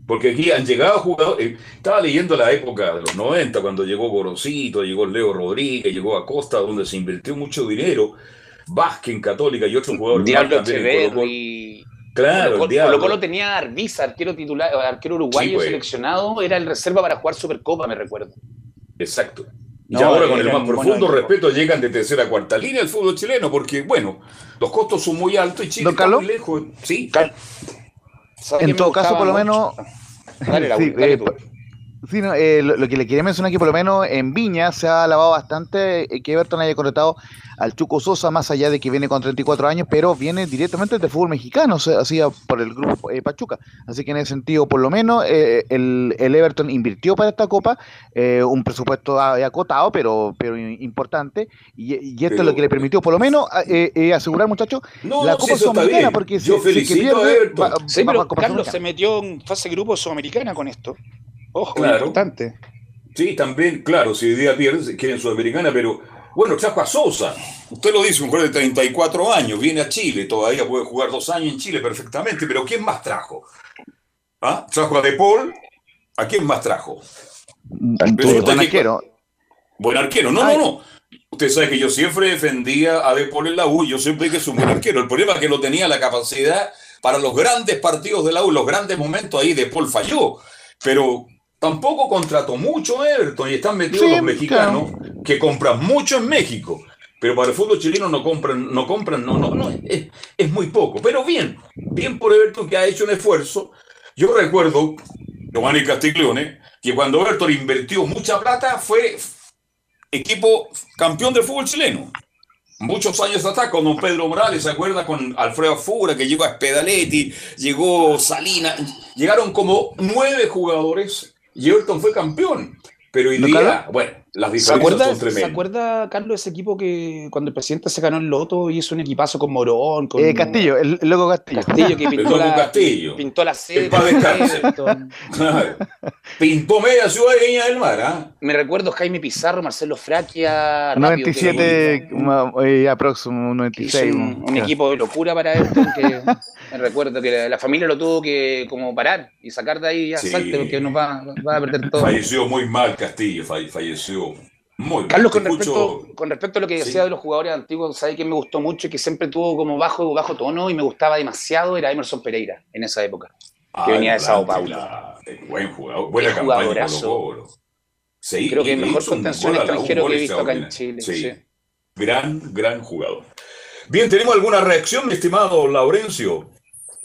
Porque aquí han llegado jugadores. Eh, estaba leyendo la época de los 90, cuando llegó Gorosito, llegó Leo Rodríguez, llegó Acosta, donde se invirtió mucho dinero. Vázquez en Católica y otros jugadores. Diablo también Claro, Colo Colo tenía Arbiza, arquero titular, arquero uruguayo pues. seleccionado, era el reserva para jugar Supercopa, me recuerdo. Exacto. Y ahora con el más profundo respeto llegan de tercera a cuarta línea el fútbol chileno, porque bueno, los costos son muy altos y Chile está muy lejos. Sí. En todo caso, por lo menos. Sí, eh, lo, que le quería mencionar es que por lo menos en Viña se ha alabado bastante eh, que Everton haya contratado al Chuco Sosa, más allá de que viene con 34 años, pero viene directamente del fútbol mexicano, así por el grupo eh, Pachuca. Así que en ese sentido, por lo menos, el, Everton invirtió para esta copa un presupuesto acotado, pero, pero importante, y, esto es lo que le permitió, por lo menos, asegurar, muchachos, la Copa Sudamericana, porque Yo si, felicito a Everton. sí, pero Carlos se metió en fase grupo Sudamericana con esto. Ojo, claro. importante. Sí, también, claro, si hoy día pierde, quieren Sudamericana, pero bueno, trajo a Sosa. Usted lo dice, un jugador de 34 años, viene a Chile, todavía puede jugar dos años en Chile perfectamente, pero ¿quién más trajo? ¿Ah? Trajo a De Paul, ¿a quién más trajo? Buen arquero. Buen arquero, no, no, no. Usted sabe que yo siempre defendía a De Paul en la U, yo siempre dije que es un buen arquero. El problema es que no tenía la capacidad para los grandes partidos de la U, los grandes momentos ahí, De Paul falló. Pero Tampoco contrató mucho Everton y están metidos los mexicanos que compran mucho en México. Pero para el fútbol chileno no compran, no compran, no, no, no, es, muy poco. Pero bien, bien por Everton que ha hecho un esfuerzo. Yo recuerdo, Giovanni Castiglione, que cuando Everton invirtió mucha plata fue equipo campeón del fútbol chileno. Muchos años atrás, con don Pedro Morales, ¿se acuerda? Con Alfredo Fura, que llegó a Spedaletti, llegó Salina, llegaron como nueve jugadores y Everton fue campeón. Pero hoy día, bueno, las diferencias son tremendas. ¿Se acuerda, Carlos, ese equipo que cuando el presidente se ganó el loto hizo un equipazo con Morón? Con... Eh, Castillo, el, loco Castillo. Castillo que pintó, la, Castillo. pintó la sede. pintó media ciudad de Viña del Mar. ¿ah? Me recuerdo Jaime Pizarro, Marcelo Fraquia. 97, eh, aproximadamente 96. Un, un equipo de locura para Everton que me recuerdo que la, familia lo tuvo que como parar y sacar de ahí ya salte porque nos va, va, a perder todo. Falleció muy mal Castillo, falleció Carlos, con respecto, con respecto, a lo que decía de los jugadores antiguos, ¿sabes que me gustó mucho y que siempre tuvo como bajo, bajo tono y me gustaba demasiado? Era Emerson Pereira en esa época, que venía de Sao Paulo. buen jugador, buena campaña Sí, Creo que el mejor contención extranjero que he visto acá en Chile. Sí. Gran, gran jugador. Bien, ¿tenemos alguna reacción, mi estimado Laurencio?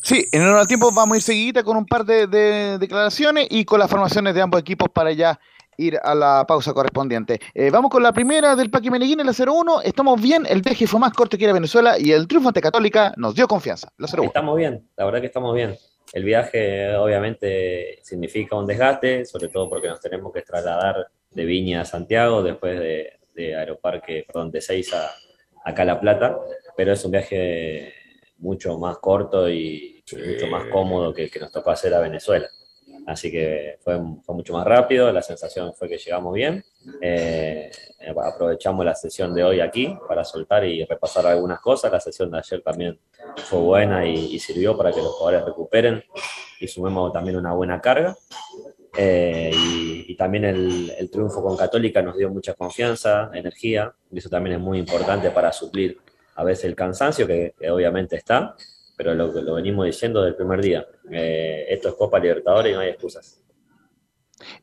Sí, en el tiempo vamos a ir seguida con un par de, de declaraciones y con las formaciones de ambos equipos para ya ir a la pausa correspondiente. Eh, vamos con la primera del Paqui Meneguín, la 0-1. Estamos bien, el viaje fue más corto que era Venezuela y el triunfo ante Católica nos dio confianza. La 0 Estamos bien, la verdad que estamos bien. El viaje obviamente significa un desgaste, sobre todo porque nos tenemos que trasladar de Viña a Santiago, después de, de Aeroparque, perdón, de Seiza a acá La Plata, pero es un viaje mucho más corto y, mucho más cómodo que el que nos tocó hacer a Venezuela. Así que fue, fue mucho más rápido, la sensación fue que llegamos bien. Eh, aprovechamos la sesión de hoy aquí para soltar y repasar algunas cosas. La sesión de ayer también fue buena y, sirvió para que los jugadores recuperen y sumemos también una buena carga. Eh, y, también el, el, triunfo con Católica nos dio mucha confianza, energía, y eso también es muy importante para suplir a veces el cansancio, que, que obviamente está, pero lo, lo venimos diciendo del primer día. Eh, esto es Copa Libertadores y no hay excusas.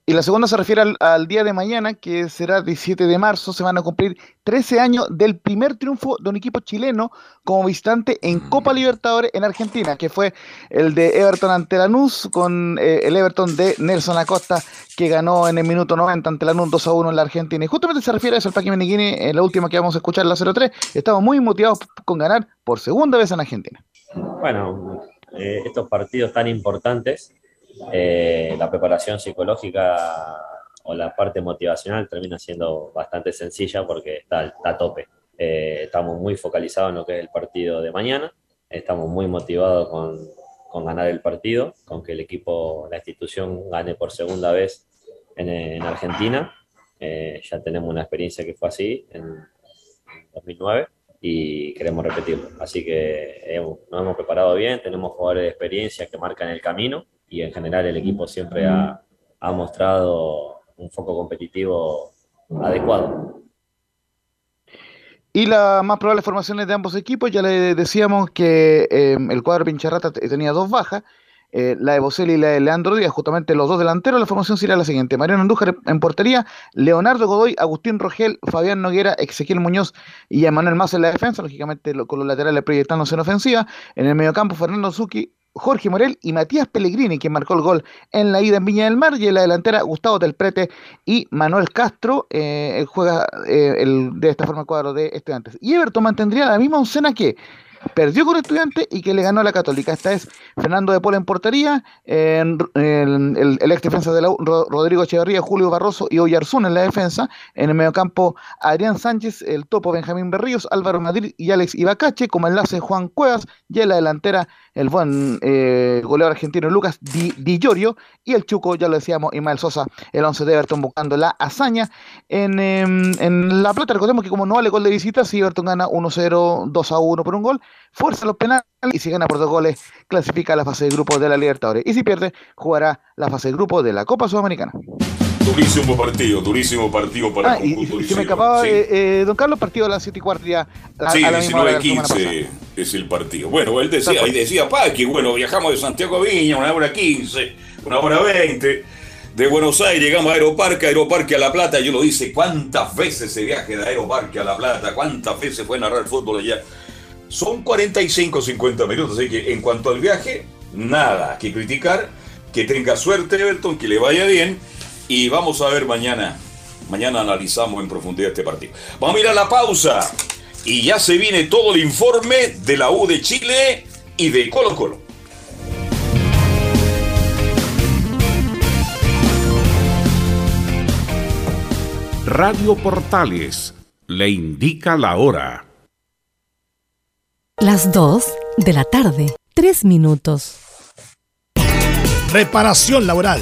Y la segunda se refiere al, día de mañana, que será 17 de marzo. Se van a cumplir 13 años del primer triunfo de un equipo chileno como visitante en Copa Libertadores en Argentina, que fue el de Everton ante Lanús, con eh, el Everton de Nelson Acosta, que ganó en el minuto 90 ante Lanús 2 a 1 en la Argentina. Y justamente se refiere a eso el Paqui Meneghini, en la última que vamos a escuchar, la 03. Estamos muy motivados con ganar por segunda vez en Argentina. Bueno, eh, estos partidos tan importantes eh, la preparación psicológica o la parte motivacional termina siendo bastante sencilla porque está, a tope. Eh, estamos muy focalizados en lo que es el partido de mañana, estamos muy motivados con, con ganar el partido, con que el equipo, la institución gane por segunda vez en, Argentina. Eh, ya tenemos una experiencia que fue así en 2009 y queremos repetirlo. Así que nos hemos preparado bien, tenemos jugadores de experiencia que marcan el camino y en general el equipo siempre ha, mostrado un foco competitivo adecuado. Y las más probables formaciones de ambos equipos, ya le decíamos que em, el cuadro Pincharrata tenía dos bajas, eh, la de Boselli y la de Leandro Díaz, justamente los dos delanteros. La formación sería la siguiente: Mariano Andújar en portería, Leonardo Godoy, Agustín Rogel, Fabián Noguera, Ezequiel Muñoz y Emanuel Más en la defensa, lógicamente con los laterales proyectándose en ofensiva. En el mediocampo, Fernando Zucchi, Jorge Morel y Matías Pellegrini, quien marcó el gol en la ida en Viña del Mar, y en la delantera Gustavo Telprete y Manuel Castro, eh, juega eh, el, de esta forma el cuadro de estudiantes. Y Everton mantendría la misma oncena que perdió con Estudiante y que le ganó a la Católica. Esta es Fernando de Pola en portería, el, ex defensa de la Rodrigo Echeverría, Julio Barroso y Oyarzún en la defensa. En el mediocampo, Adrián Sánchez, el topo Benjamín Berríos, Álvaro Madrid y Alex Ibacache. Como enlace, Juan Cuevas. Y en la delantera, el buen eh, goleador argentino Lucas Di, Di Y el Chuco, ya lo decíamos, Imael Sosa, el 11 de Everton buscando la hazaña. En, em, en La Plata, recordemos que como no vale gol de visita, si Everton gana 1-0, 2-1 por un gol, fuerza los penales y si gana por dos goles, clasifica a la fase de grupo de la Libertadores. Y si pierde, jugará la fase de grupo de la Copa Sudamericana. Durísimo partido, durísimo partido para ah, el conjunto y, y me escapaba, eh, eh, don Carlos, partido a las 7 y cuarto ya. sí, 19-15 es el partido. Bueno, él decía, ahí decía, pa, que bueno, viajamos de Santiago a Viña, una hora 15, una hora 20 de Buenos Aires, llegamos a Aeroparque, Aeroparque a La Plata, yo lo dice, ¿cuántas veces se viaje de Aeroparque a La Plata? ¿Cuántas veces fue a narrar el fútbol allá? Son 45, 50 minutos, así que en cuanto al viaje, nada que criticar, que tenga suerte Everton, que le vaya bien y vamos a ver mañana, mañana analizamos en profundidad este partido. Vamos a ir a la pausa y ya se viene todo el informe de la U de Chile y de Colo Colo. Radio Portales le indica la hora. Las 2 de la tarde, 3 minutos. Reparación laboral.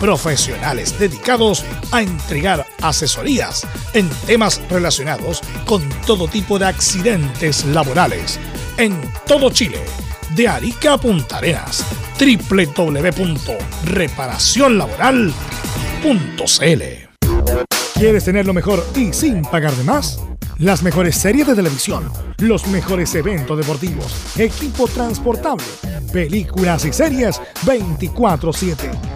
Profesionales dedicados a entregar asesorías en temas relacionados con todo tipo de accidentes laborales en todo Chile, de Arica a Punta Arenas. www.reparacionlaboral.cl ¿Quieres tener lo mejor y sin pagar de más? Las mejores series de televisión, los mejores eventos deportivos, equipo transportable, películas y series 24/7.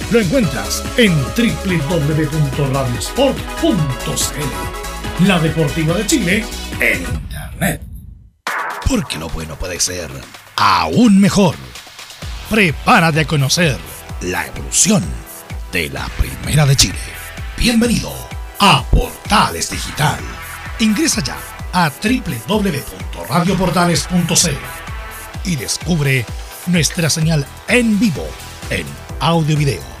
lo encuentras en www.radiosport.cl. La Deportiva de Chile en Internet. Porque lo bueno puede ser aún mejor. Prepárate a conocer la evolución de la Primera de Chile. Bienvenido a Portales Digital. Ingresa ya a www.radioportales.cl y descubre nuestra señal en vivo en audio y video,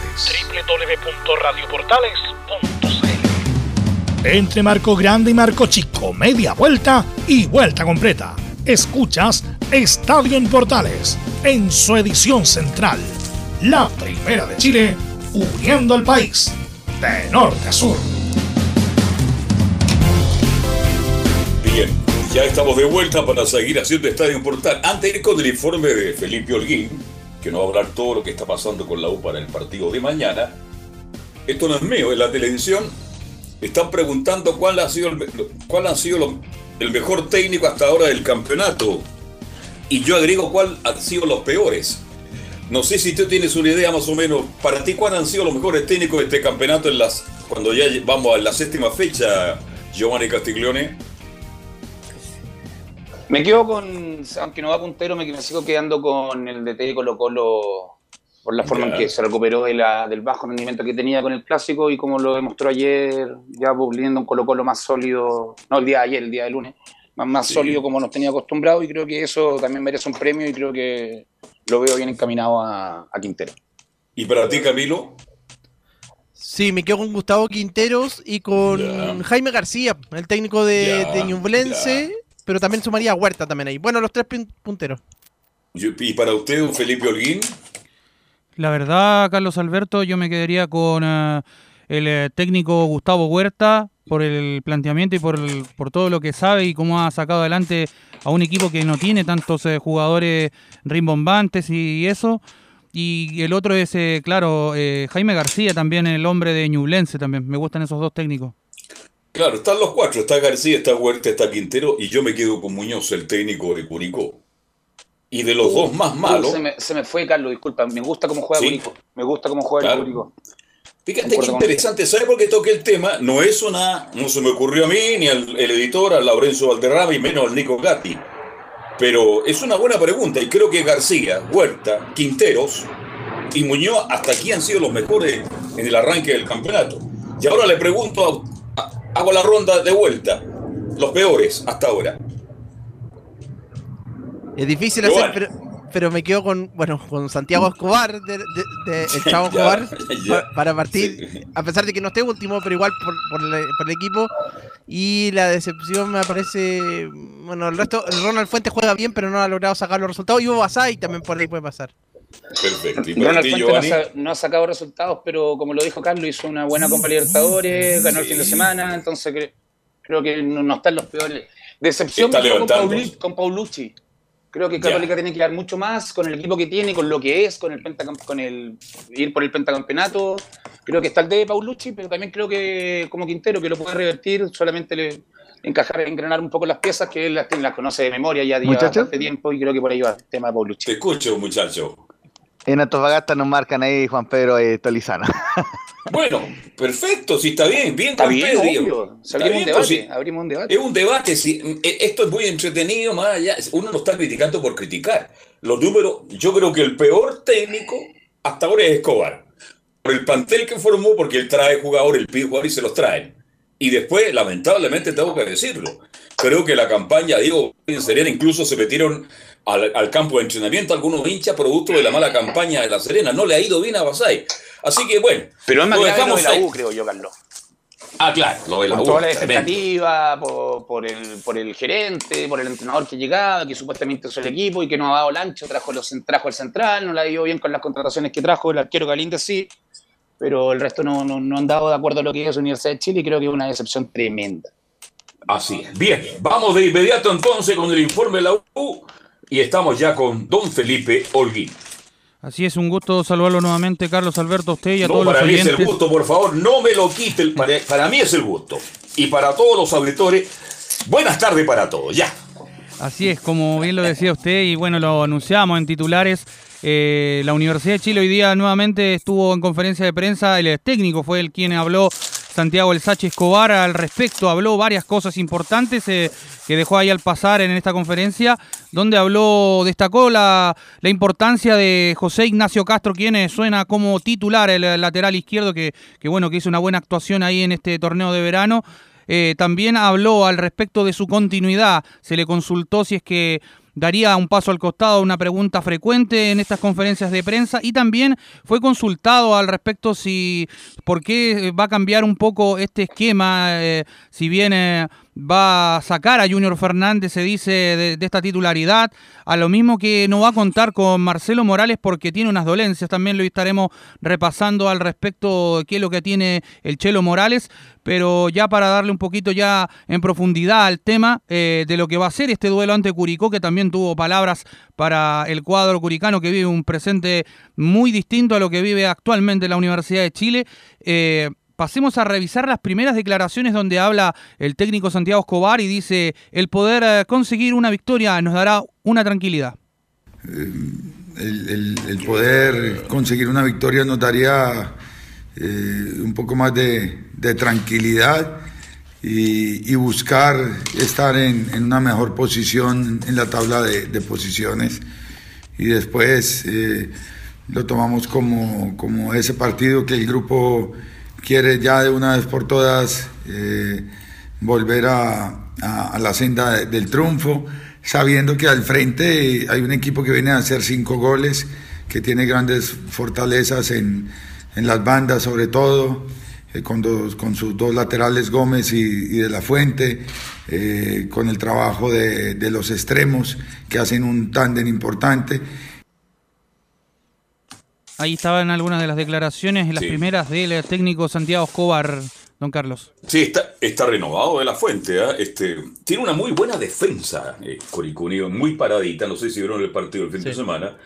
www.radioportales.cl Entre Marco Grande y Marco Chico, media vuelta y vuelta completa. Escuchas Estadio en Portales en su edición central. La primera de Chile, uniendo al país de norte a sur. Bien, ya estamos de vuelta para seguir haciendo Estadio Portal. Antes de ir con el informe de Felipe Holguín, que nos va a hablar todo lo que está pasando con la U para el partido de mañana. Esto no es mío, es la televisión. Están preguntando cuál ha sido el, cuál ha sido el mejor técnico hasta ahora del campeonato. Y yo agrego cuál han sido los peores. No sé si tú tienes una idea más o menos. Para ti, ¿cuáles han sido los mejores técnicos de este campeonato en las, cuando ya vamos a la séptima fecha, Giovanni Castiglione? Me quedo con, aunque no va puntero, me, me sigo quedando con el DT de Colo Colo por la forma en que se recuperó de la, del bajo rendimiento que tenía con el clásico y como lo demostró ayer, ya volviendo un Colo Colo más sólido, no el día de ayer, el día de lunes, más, más Sí. sólido como nos tenía acostumbrado y creo que eso también merece un premio y creo que lo veo bien encaminado a, a Quintero. ¿Y para ti, Camilo? Sí, me quedo con Gustavo Quinteros y con. Jaime García, el técnico de, de Ñublense, pero también sumaría a Huerta también ahí. Bueno, los tres punteros. ¿Y para usted, un Felipe Holguín? La verdad, Carlos Alberto, yo me quedaría con eh, el eh, técnico Gustavo Huerta por el planteamiento y por, el- por todo lo que sabe y cómo ha sacado adelante a un equipo que no tiene tantos eh, jugadores rimbombantes y eso. Y el otro es, eh, claro, eh, Jaime García también, el hombre de Ñublense también. Me gustan esos dos técnicos. Claro, están los cuatro. Está García, está Huerta, está Quintero y yo me quedo con Muñoz, el técnico de Curicó. Y de los dos más malos, Se me, se me fue, Carlos, disculpa. Me gusta cómo juega Sí. Curicó. Me gusta cómo juega Claro. el Curicó. fíjate qué interesante. ¿Sabe por qué toqué el tema? No es una, no se me ocurrió a mí, ni al el editor, a Laurencio Valderrama y menos al Nico Gatti. Pero es una buena pregunta y creo que García, Huerta, Quinteros y Muñoz hasta aquí han sido los mejores en el arranque del campeonato. Y ahora le pregunto, a- hago la ronda de vuelta. Los peores hasta ahora. Es difícil Pero hacer, bueno. pero, pero me quedo con, bueno, con Santiago Escobar, de, de- de- el Chavo Escobar, para partir, a pesar de que no esté último, pero igual por, por el, por el equipo. Y la decepción me parece, bueno, el resto, Ronald Fuentes juega bien, pero no ha logrado sacar los resultados. Y Hugo Basay también por ahí puede pasar. Perfecto. ¿Y para Ronald ti, no ha, no ha sacado resultados, pero como lo dijo Carlos, hizo una buena Copa Libertadores, ganó el fin de semana, entonces cre- creo que no, no está en los peores. Decepción con. Pauli- con Paulucci. Creo que Ya. Católica tiene que dar mucho más con el equipo que tiene, con lo que es, con el pentacam- con el ir por el pentacampeonato. Creo que está el de Paulucci, pero también creo que como Quintero, que lo puede revertir, solamente le encajar, engranar un poco las piezas que él las, las conoce de memoria ya de bastante tiempo y creo que por ahí va el tema de Paulucci. Te escucho, muchacho. En Antofagasta nos marcan ahí Juan Pedro eh, Tolizano. Bueno, perfecto, sí está bien, bien Está Juan bien, Pedro, obvio. Diego. Se Está abrimos un debate, pues, sí. abrimos un debate. Es un debate, sí. Eh, Esto es muy entretenido, más allá. Uno no está criticando por criticar. Los números, yo creo que el peor técnico hasta ahora es Escobar. Por el plantel que formó, porque él trae jugadores, el pide jugadores y se los trae. Y después, lamentablemente, tengo que decirlo. Creo que la campaña, digo, en Serena incluso se metieron al, al campo de entrenamiento algunos hinchas producto de la mala campaña de la Serena. No le ha ido bien a Basay. Así que bueno. Pero es más lo de la. U, creo yo, Carlos. Ah, claro, lo de la U, toda la expectativa, por, por el, por el gerente, por el entrenador que llegaba, que supuestamente es el equipo y que no ha dado el ancho, trajo, los, trajo el central, no la dio bien con las contrataciones que trajo, el arquero Galíndez sí, pero el resto no, no, no han dado de acuerdo a lo que es Universidad de Chile y creo que es una decepción tremenda. Así es. Bien, vamos de inmediato entonces con el informe de la U y estamos ya con don Felipe Holguín. Así es, un gusto saludarlo nuevamente, Carlos Alberto, a usted y a No, todos los para mí es el gusto, por favor, no me lo quite. para mí es el gusto. Y para todos los auditores, buenas tardes para todos. Ya. Así es, como bien lo decía usted, y bueno, lo anunciamos en titulares. eh, la Universidad de Chile hoy día nuevamente estuvo en conferencia de prensa. El técnico fue el quien habló, Santiago El Sachi Escobar, al respecto. Habló varias cosas importantes eh, que dejó ahí al pasar en esta conferencia, donde habló, destacó la, importancia de José Ignacio Castro, quien eh, suena como titular, el, lateral izquierdo, que, que bueno, que hizo una buena actuación ahí en este torneo de verano. Eh, también habló al respecto de su continuidad. Se le consultó si es que daría un paso al costado, una pregunta frecuente en estas conferencias de prensa y también fue consultado al respecto si por qué va a cambiar un poco este esquema, eh, si bien va a sacar a Junior Fernández, se dice, de, esta titularidad, a lo mismo que no va a contar con Marcelo Morales porque tiene unas dolencias, también lo estaremos repasando al respecto de qué es lo que tiene el Chelo Morales, pero ya para darle un poquito ya en profundidad al tema eh, de lo que va a ser este duelo ante Curicó, que también tuvo palabras para el cuadro curicano que vive un presente muy distinto a lo que vive actualmente la Universidad de Chile. Eh, pasemos a revisar las primeras declaraciones donde habla el técnico Santiago Escobar y dice, el poder eh, conseguir una victoria nos dará una tranquilidad. el, el- poder conseguir una victoria nos daría eh, un poco más de, tranquilidad y, buscar estar en, una mejor posición en la tabla de, posiciones y después eh, lo tomamos como, como ese partido que el grupo quiere ya de una vez por todas eh, volver a, la senda de- del triunfo, sabiendo que al frente hay un equipo que viene a hacer cinco goles, que tiene grandes fortalezas en, las bandas sobre todo, eh, con, dos- con sus dos laterales Gómez y, y de la Fuente, eh, con el trabajo de, de los extremos que hacen un tándem importante. Ahí estaban algunas de las declaraciones, las Sí. primeras del técnico Santiago Escobar, don Carlos. Sí, está, está renovado de la fuente. ¿ah? Este, tiene una muy buena defensa, eh, Curicó Unido, muy paradita. No sé si vieron el partido el fin de semana.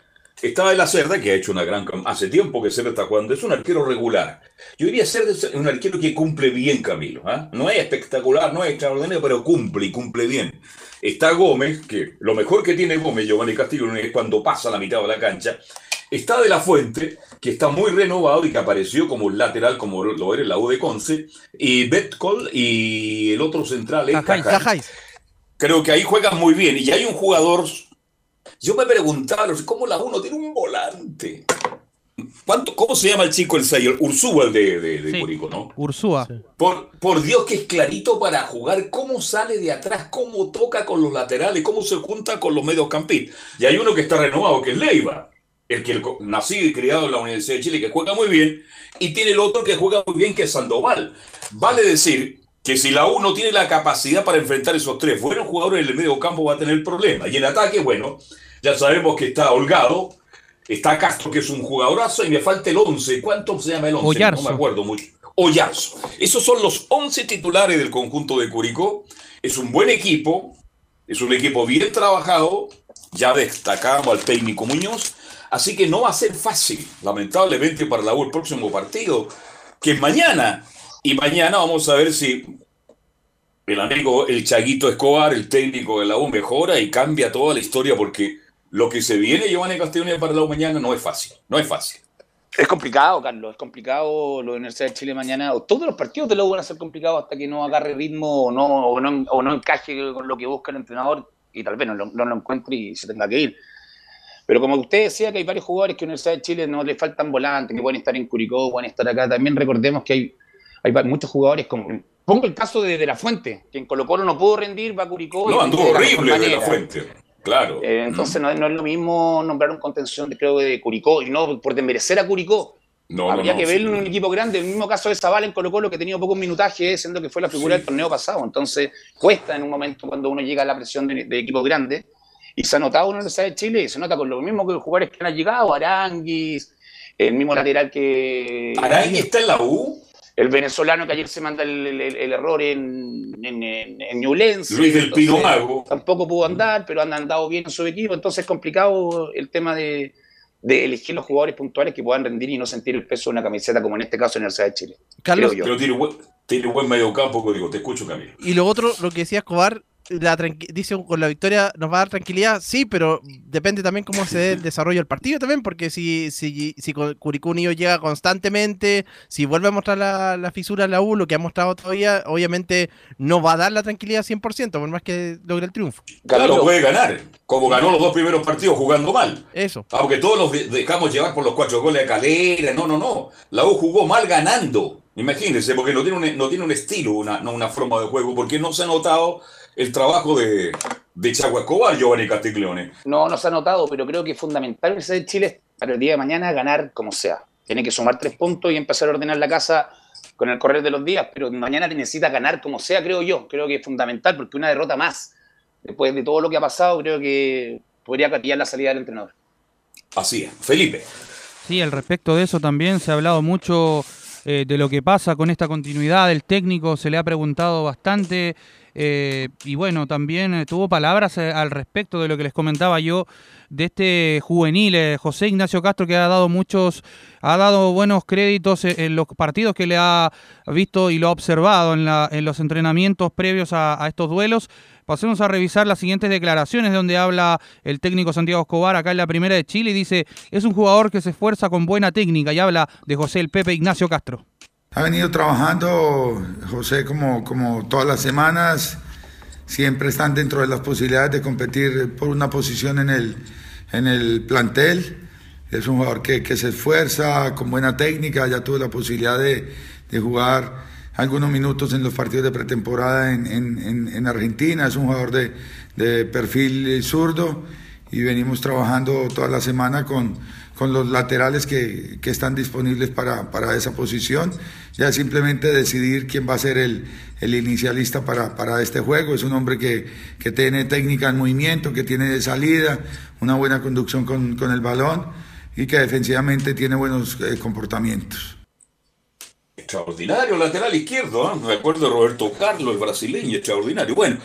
Estaba de la Cerda, que ha hecho una gran. Hace tiempo que Cerda está jugando. Es un arquero regular. Yo diría ser un arquero que cumple bien, Camilo. ¿ah? No es espectacular, no es extraordinario, pero cumple y cumple bien. Está Gómez, que lo mejor que tiene Gómez, Giovanni Castillo, es cuando pasa la mitad de la cancha. Está de la Fuente, que está muy renovado y que apareció como un lateral, como lo era en la U de Conce. Y Betcol y el otro central es Cajay. Creo que ahí juegan muy bien. Y hay un jugador. Yo me preguntaba, ¿cómo la uno tiene un volante? ¿Cuánto, ¿Cómo se llama el chico, el 6? Ursúa, el de, de, de Sí. Curicó, ¿no? Ursúa. Por, por Dios que es clarito para jugar, cómo sale de atrás, cómo toca con los laterales, cómo se junta con los mediocampistas. Y hay uno que está renovado, que es Leiva, el que el nacido y criado en la Universidad de Chile, que juega muy bien, y tiene el otro que juega muy bien, que es Sandoval. Vale decir que si la U no tiene la capacidad para enfrentar esos tres buenos jugadores en el medio campo va a tener problemas. Y en ataque, bueno, ya sabemos que está Holgado, está Castro, que es un jugadorazo, y me falta el 11. ¿Cuánto se llama el 11? Oyarzo. No me acuerdo mucho. Oyarzo. Esos son los 11 titulares del conjunto de Curicó. Es un buen equipo, es un equipo bien trabajado. Ya destacamos al técnico Muñoz. Así que no va a ser fácil, lamentablemente, para la U el próximo partido, que es mañana. Y mañana vamos a ver si el amigo, el Chaguito Escobar, el técnico de la U, mejora y cambia toda la historia, porque lo que se viene Giovanni Castellón para la mañana no es fácil, no es fácil. Es complicado, Carlos, es complicado lo de Universidad de Chile mañana. Todos los partidos de la U van a ser complicados hasta que no agarre ritmo o no, o no, o no encaje con lo que busca el entrenador y tal vez no no lo encuentre y se tenga que ir. Pero como usted decía que hay varios jugadores que a Universidad de Chile no le faltan volantes, que pueden estar en Curicó, pueden estar acá, también recordemos que hay, hay muchos jugadores como... Pongo el caso de De La Fuente, que en Colo Colo no pudo rendir, va a Curicó. No, anduvo horrible de la fuente. Claro. Eh, entonces no, es- no es lo mismo nombrar un contención, de, creo, de Curicó, y no por desmerecer a Curicó. No, Habría no, que sí. verlo en un equipo grande. El mismo caso de Zavala en Colo Colo, que ha tenido pocos minutajes, siendo que fue la figura Sí. del torneo pasado. Entonces, cuesta en un momento cuando uno llega a la presión de, de equipos grandes. Y se ha notado en la Universidad de Chile, y se nota con lo mismo que los jugadores que han llegado, Aranguis, el mismo lateral que... Arangui está en la U. El venezolano que ayer se manda el, el- el error en, en, en, en Ñublense. Luis del Pino Mago. Tampoco pudo andar, pero han andado bien en su equipo. Entonces es complicado el tema de, de elegir los jugadores puntuales que puedan rendir y no sentir el peso de una camiseta, como en este caso en la Universidad de Chile. Carlos, creo yo. Pero tiene buen, tiene buen medio campo, digo, te escucho, Camilo. Y lo otro, lo que decía Escobar, la dice con la victoria nos va a dar tranquilidad, sí, pero depende también cómo se dé el desarrollo del partido también, porque si, si, si Cu- Curicó Unido llega constantemente, si vuelve a mostrar la, la fisura en la U, lo que ha mostrado todavía, obviamente no va a dar la tranquilidad 100%, por más que logre el triunfo. Claro, puede ganar, como ganó los dos primeros partidos jugando mal. Eso. Aunque todos los de- dejamos llevar por los cuatro goles de Calera, no, no, no. La U jugó mal ganando. Imagínense, porque no tiene un, no tiene un estilo, una, no una forma de juego, porque no se ha notado el trabajo de, de Chagua Escobar, Giovanni Castiglione. No, no se ha notado, pero creo que es fundamental el de Chile para el día de mañana ganar como sea. Tiene que sumar tres puntos y empezar a ordenar la casa con el correr de los días, pero mañana necesita ganar como sea, creo yo. Creo que es fundamental porque una derrota más, después de todo lo que ha pasado, creo que podría catillar la salida del entrenador. Así es. Felipe. Sí, al respecto de eso también se ha hablado mucho eh, de lo que pasa con esta continuidad del técnico, se le ha preguntado bastante eh, y bueno, también eh, tuvo palabras eh, al respecto de lo que les comentaba yo de este juvenil, eh, José Ignacio Castro, que ha dado muchos, ha dado buenos créditos eh, en los partidos que le ha visto y lo ha observado en, la- en los entrenamientos previos a, a estos duelos. Pasemos a revisar las siguientes declaraciones donde habla el técnico Santiago Escobar acá en la primera de Chile y dice, es un jugador que se esfuerza con buena técnica y habla de José el Pepe Ignacio Castro. Ha venido trabajando José como, como todas las semanas, siempre están dentro de las posibilidades de competir por una posición en el, en el plantel. Es un jugador que, que se esfuerza, con buena técnica, ya tuvo la posibilidad de, de jugar algunos minutos en los partidos de pretemporada en- en Argentina, es un jugador de, de perfil eh, zurdo. Y venimos trabajando toda la semana con, con los laterales que, que están disponibles para, para esa posición. Ya simplemente decidir quién va a ser el, el inicialista para, para este juego. Es un hombre que, que tiene técnica en movimiento, que tiene de salida, una buena conducción con, con el balón y que defensivamente tiene buenos eh, comportamientos. Extraordinario, lateral izquierdo, ¿eh? me Roberto Carlos, el brasileño, extraordinario. Bueno,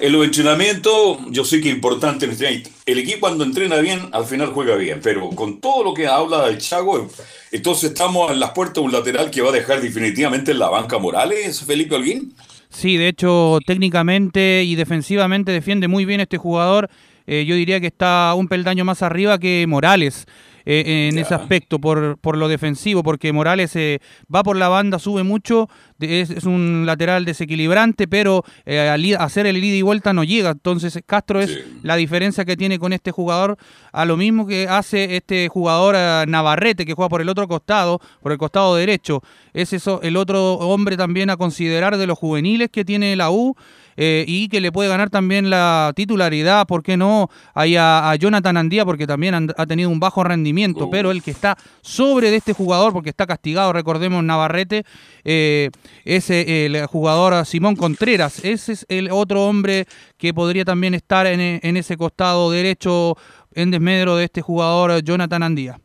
en los entrenamientos, yo sé que es importante el entrenamiento. El equipo cuando entrena bien, al final juega bien, pero con todo lo que habla el Chago, entonces estamos en las puertas de un lateral que va a dejar definitivamente en la banca Morales, Felipe Holguín. Sí, de hecho, técnicamente y defensivamente defiende muy bien este jugador. Eh, yo diría que está un peldaño más arriba que Morales eh, en ese aspecto, por, por lo defensivo, porque Morales eh, va por la banda, sube mucho, es, es un lateral desequilibrante, pero eh, al hacer el ida y vuelta no llega. Entonces, Castro es la diferencia que tiene con este jugador, a lo mismo que hace este jugador eh, Navarrete, que juega por el otro costado, por el costado derecho. Es eso el otro hombre también a considerar de los juveniles que tiene la U. eh, y que le puede ganar también la titularidad, ¿por qué no? Ahí a, a Jonathan Andía, porque también ha tenido un bajo rendimiento, pero el que está sobre de este jugador, porque está castigado, recordemos Navarrete, eh, es eh, el jugador Simón Contreras. Ese es el otro hombre que podría también estar en, en ese costado derecho en desmedro de este jugador Jonathan Andía.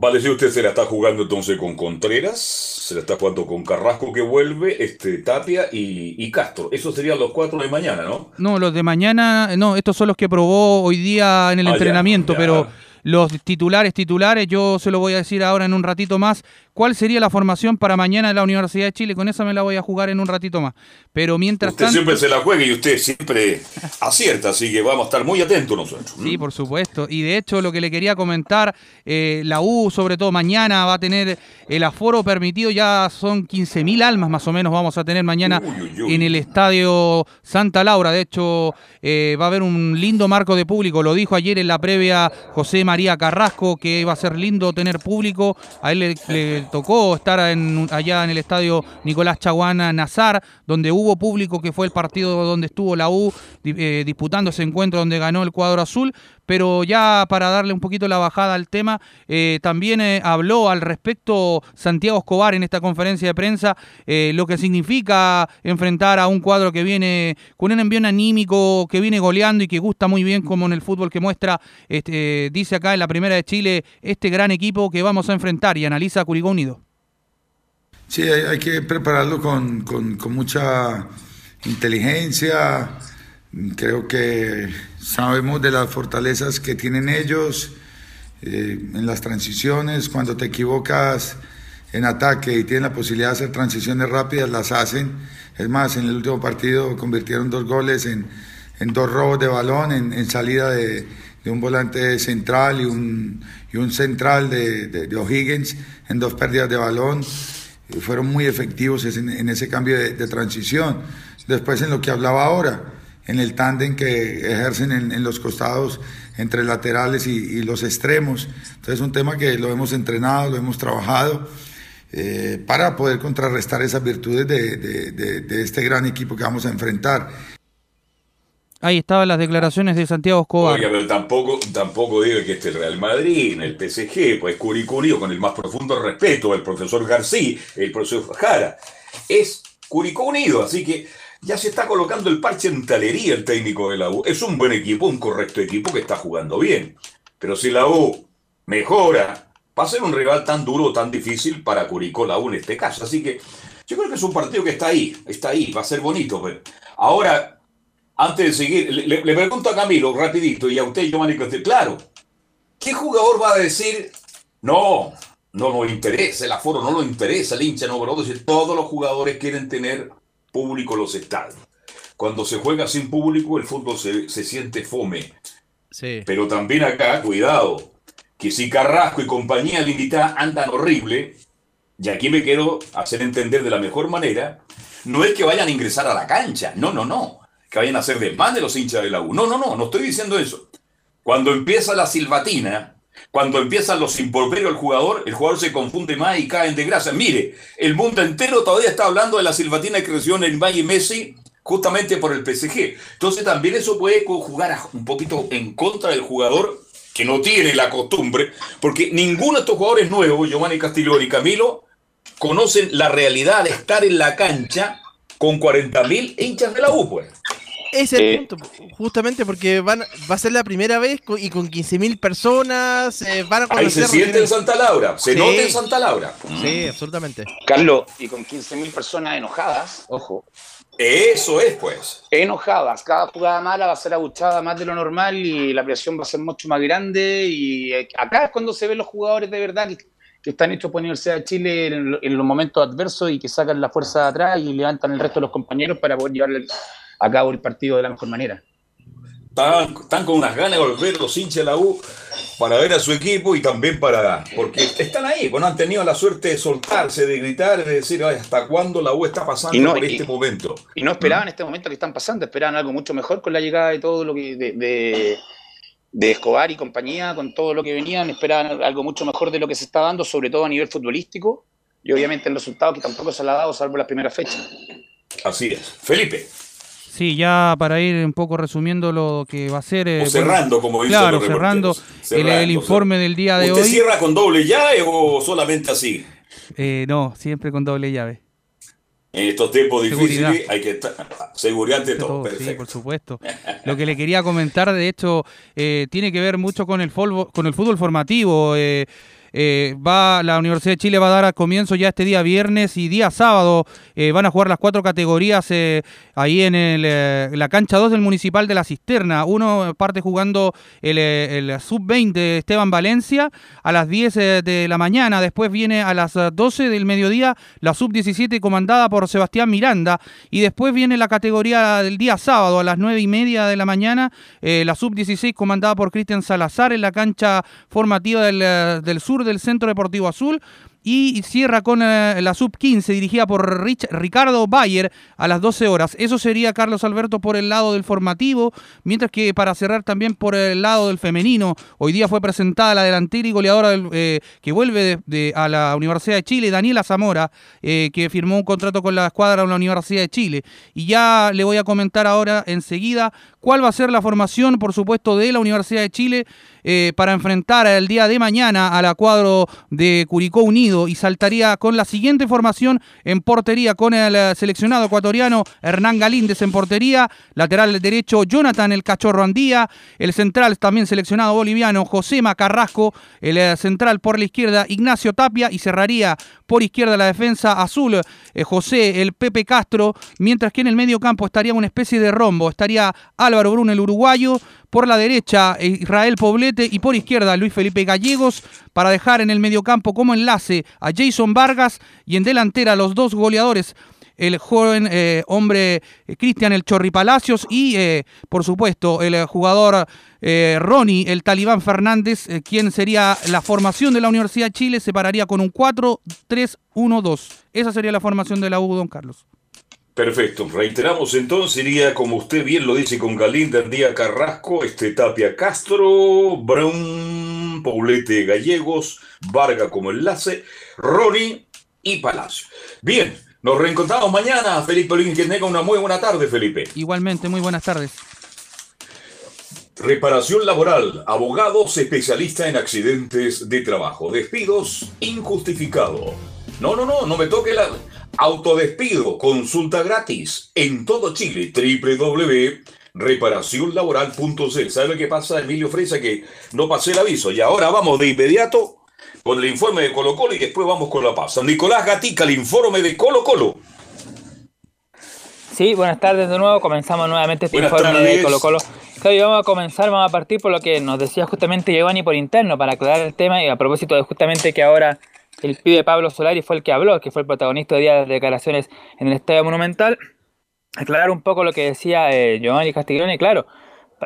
Vale, si usted se la está jugando entonces con Contreras, se la está jugando con Carrasco que vuelve, este Tapia y, y Castro. Esos serían los cuatro de mañana, ¿no? No, los de mañana, no, estos son los que probó hoy día en el Ah, ya, entrenamiento, ya. pero los titulares, titulares. Yo se lo voy a decir ahora en un ratito más. ¿Cuál sería la formación para mañana en la Universidad de Chile? Con esa me la voy a jugar en un ratito más. Pero mientras usted tanto. siempre se la juega y usted siempre acierta, así que vamos a estar muy atentos nosotros. Sí, por supuesto. Y de hecho, lo que le quería comentar, eh, la U, sobre todo mañana, va a tener el aforo permitido. Ya son 15.000 almas más o menos vamos a tener mañana en el estadio Santa Laura. De hecho, eh, va a haber un lindo marco de público. Lo dijo ayer en la previa José María Carrasco, que va a ser lindo tener público. A él le, tocó estar en, allá en el estadio Nicolás Chaguana Nazar, donde hubo público, que fue el partido donde estuvo la U eh, disputando ese encuentro donde ganó el cuadro azul. Pero ya para darle un poquito la bajada al tema, eh, también eh, habló al respecto Santiago Escobar en esta conferencia de prensa eh, lo que significa enfrentar a un cuadro que viene con un envío anímico, que viene goleando y que gusta muy bien como en el fútbol que muestra, este, dice acá en la primera de Chile, este gran equipo que vamos a enfrentar y analiza a Curicó Unido. Sí, hay, que prepararlo con mucha inteligencia. Creo que sabemos de las fortalezas que tienen ellos eh, en las transiciones. Cuando te equivocas en ataque y tienen la posibilidad de hacer transiciones rápidas, las hacen. Es más, en el último partido convirtieron dos goles en, en dos robos de balón, en, en salida de, de, un volante central y un, y un central de, de, de O'Higgins, en dos pérdidas de balón fueron muy efectivos en, en ese cambio de, transición. Después en lo que hablaba ahora, en el tándem que ejercen en, en, los costados entre laterales y, y, los extremos. Entonces es un tema que lo hemos entrenado, lo hemos trabajado eh, para poder contrarrestar esas virtudes de, de, de este gran equipo que vamos a enfrentar. Ahí estaban las declaraciones de Santiago Escobar. Oiga, pero tampoco, tampoco diga que este el Real Madrid, en el PSG, pues Curicó con el más profundo respeto, el profesor García, el profesor Jara. Es Curicó Unido, así que ya se está colocando el parche en talería el técnico de la U. Es un buen equipo, un correcto equipo que está jugando bien. Pero si la U mejora, va a ser un rival tan duro, tan difícil para Curicó la U en este caso. Así que yo creo que es un partido que está ahí, está ahí, va a ser bonito. Pero ahora, antes de seguir, le, pregunto a Camilo rapidito y a usted, Giovanni Castel, claro, ¿qué jugador va a decir, no, no nos interesa, el aforo no nos interesa, el hincha no, pero todos los jugadores quieren tener público los estadios. Cuando se juega sin público, el fútbol se, se siente fome. Sí. Pero también acá, cuidado, que si Carrasco y compañía limitada andan horrible, y aquí me quiero hacer entender de la mejor manera, no es que vayan a ingresar a la cancha, no, no, no que vayan a hacer desmán de los hinchas de la U. No, no, no, no estoy diciendo eso. Cuando empieza la silbatina, cuando empiezan los improperios del jugador, el jugador se confunde más y cae en desgracia. Mire, el mundo entero todavía está hablando de la silbatina que recibió en Valle Messi justamente por el PSG. Entonces también eso puede jugar un poquito en contra del jugador que no tiene la costumbre, porque ninguno de estos jugadores nuevos, Giovanni Castillo y Camilo, conocen la realidad de estar en la cancha con 40.000 hinchas de la U, pues. Es el eh, punto, justamente porque van, va a ser la primera vez con, y con 15.000 personas eh, van a conocer. Ahí se siente en Santa Laura, se sí. nota en Santa Laura. Sí, absolutamente. Carlos, y con 15.000 personas enojadas, ojo. Eso es, pues. Enojadas. Cada jugada mala va a ser abuchada más de lo normal y la presión va a ser mucho más grande. Y eh, acá es cuando se ven los jugadores de verdad que están hechos por Universidad de Chile en, en los momentos adversos y que sacan la fuerza de atrás y levantan el resto de los compañeros para poder llevarle a cabo el partido de la mejor manera. Están, están, con unas ganas de volver los hinchas de la U para ver a su equipo y también para. Porque están ahí, pues no han tenido la suerte de soltarse, de gritar, de decir hasta cuándo la U está pasando no, por y, este momento. Y no esperaban este momento que están pasando, esperaban algo mucho mejor con la llegada de todo lo que. de, de, de Escobar y compañía, con todo lo que venían, esperaban algo mucho mejor de lo que se está dando, sobre todo a nivel futbolístico, y obviamente el resultado que tampoco se le ha dado, salvo la primera fecha. Así es. Felipe. Sí, ya para ir un poco resumiendo lo que va a ser. Eh, o cerrando, como dicen Claro, los cerrando, cerrando el, el, informe o sea, del día de ¿usted hoy. ¿Usted cierra con doble llave o solamente así? Eh, no, siempre con doble llave. En estos tiempos difíciles hay que estar. Seguridad ante todo, todo perfecto. Sí, por supuesto. Lo que le quería comentar, de hecho, eh, tiene que ver mucho con el, fútbol, con el fútbol formativo. Eh, eh, va la Universidad de Chile va a dar a comienzo ya este día viernes y día sábado eh, van a jugar las cuatro categorías eh, ahí en la cancha 2 del Municipal de la Cisterna. Uno parte jugando el, el sub-20 Esteban Valencia a las 10 de la mañana, después viene a las 12 del mediodía la sub-17 comandada por Sebastián Miranda y después viene la categoría del día sábado a las 9 y media de la mañana la sub-16 comandada por Cristian Salazar en la cancha formativa del sur del Centro Deportivo Azul y cierra con eh, la sub-15 dirigida por Ricardo Bayer a las 12 horas. Eso sería Carlos Alberto por el lado del formativo, mientras que para cerrar también por el lado del femenino, hoy día fue presentada la delantera y goleadora eh, que vuelve de, a la Universidad de Chile, Daniela Zamora, eh, que firmó un contrato con la escuadra de la Universidad de Chile. Y ya le voy a comentar ahora enseguida cuál va a ser la formación, por supuesto, de la Universidad de Chile para enfrentar el día de mañana a la cuadro de Curicó Unido. Y saltaría con la siguiente formación en portería con el eh, seleccionado ecuatoriano Hernán Galíndez en portería, lateral derecho Jonathan el Cachorro Andía, el central también seleccionado boliviano José Macarrasco, el eh, central por la izquierda Ignacio Tapia y cerraría por izquierda la defensa azul eh, José el Pepe Castro, mientras que en el medio campo estaría una especie de rombo, estaría Álvaro Bruno el uruguayo, por la derecha, Israel Poblete y por izquierda, Luis Felipe Gallegos, para dejar en el mediocampo como enlace a Jason Vargas y en delantera los dos goleadores el joven eh, hombre eh, Cristian El Chorri Palacios y, eh, por supuesto, el jugador Ronnie El Talibán Fernández, quien sería la formación de la Universidad de Chile, se pararía con un 4-3-1-2. Esa sería la formación de la U, don Carlos. Perfecto. Reiteramos entonces, iría como usted bien lo dice con Galinder, Díaz Carrasco, este Tapia Castro, Brown, Paulete Gallegos, Varga como enlace, Ronnie y Palacio. Bien, nos reencontramos mañana, Felipe Olín, que tenga una muy buena tarde, Felipe. Igualmente, muy buenas tardes. Reparación laboral, abogados especialistas en accidentes de trabajo, despidos injustificados. No, no, no, no me toque la Autodespido, consulta gratis en todo Chile, www.reparacionlaboral.cl. ¿Sabe lo que pasa, Emilio Fresa? Que no pasé el aviso y ahora vamos de inmediato con el informe de Colo Colo y después vamos con la pausa. Nicolás Gatica, el informe de Colo Colo. Sí, buenas tardes de nuevo. Comenzamos nuevamente este informe de Colo Colo. Claro, vamos a comenzar, vamos a partir por lo que nos decía justamente Giovanni por interno para aclarar el tema y a propósito de justamente que ahora el pibe Pablo Solari fue el que habló, que fue el protagonista de de declaraciones en el Estadio Monumental. Aclarar un poco lo que decía eh, Giovanni Castiglione, claro,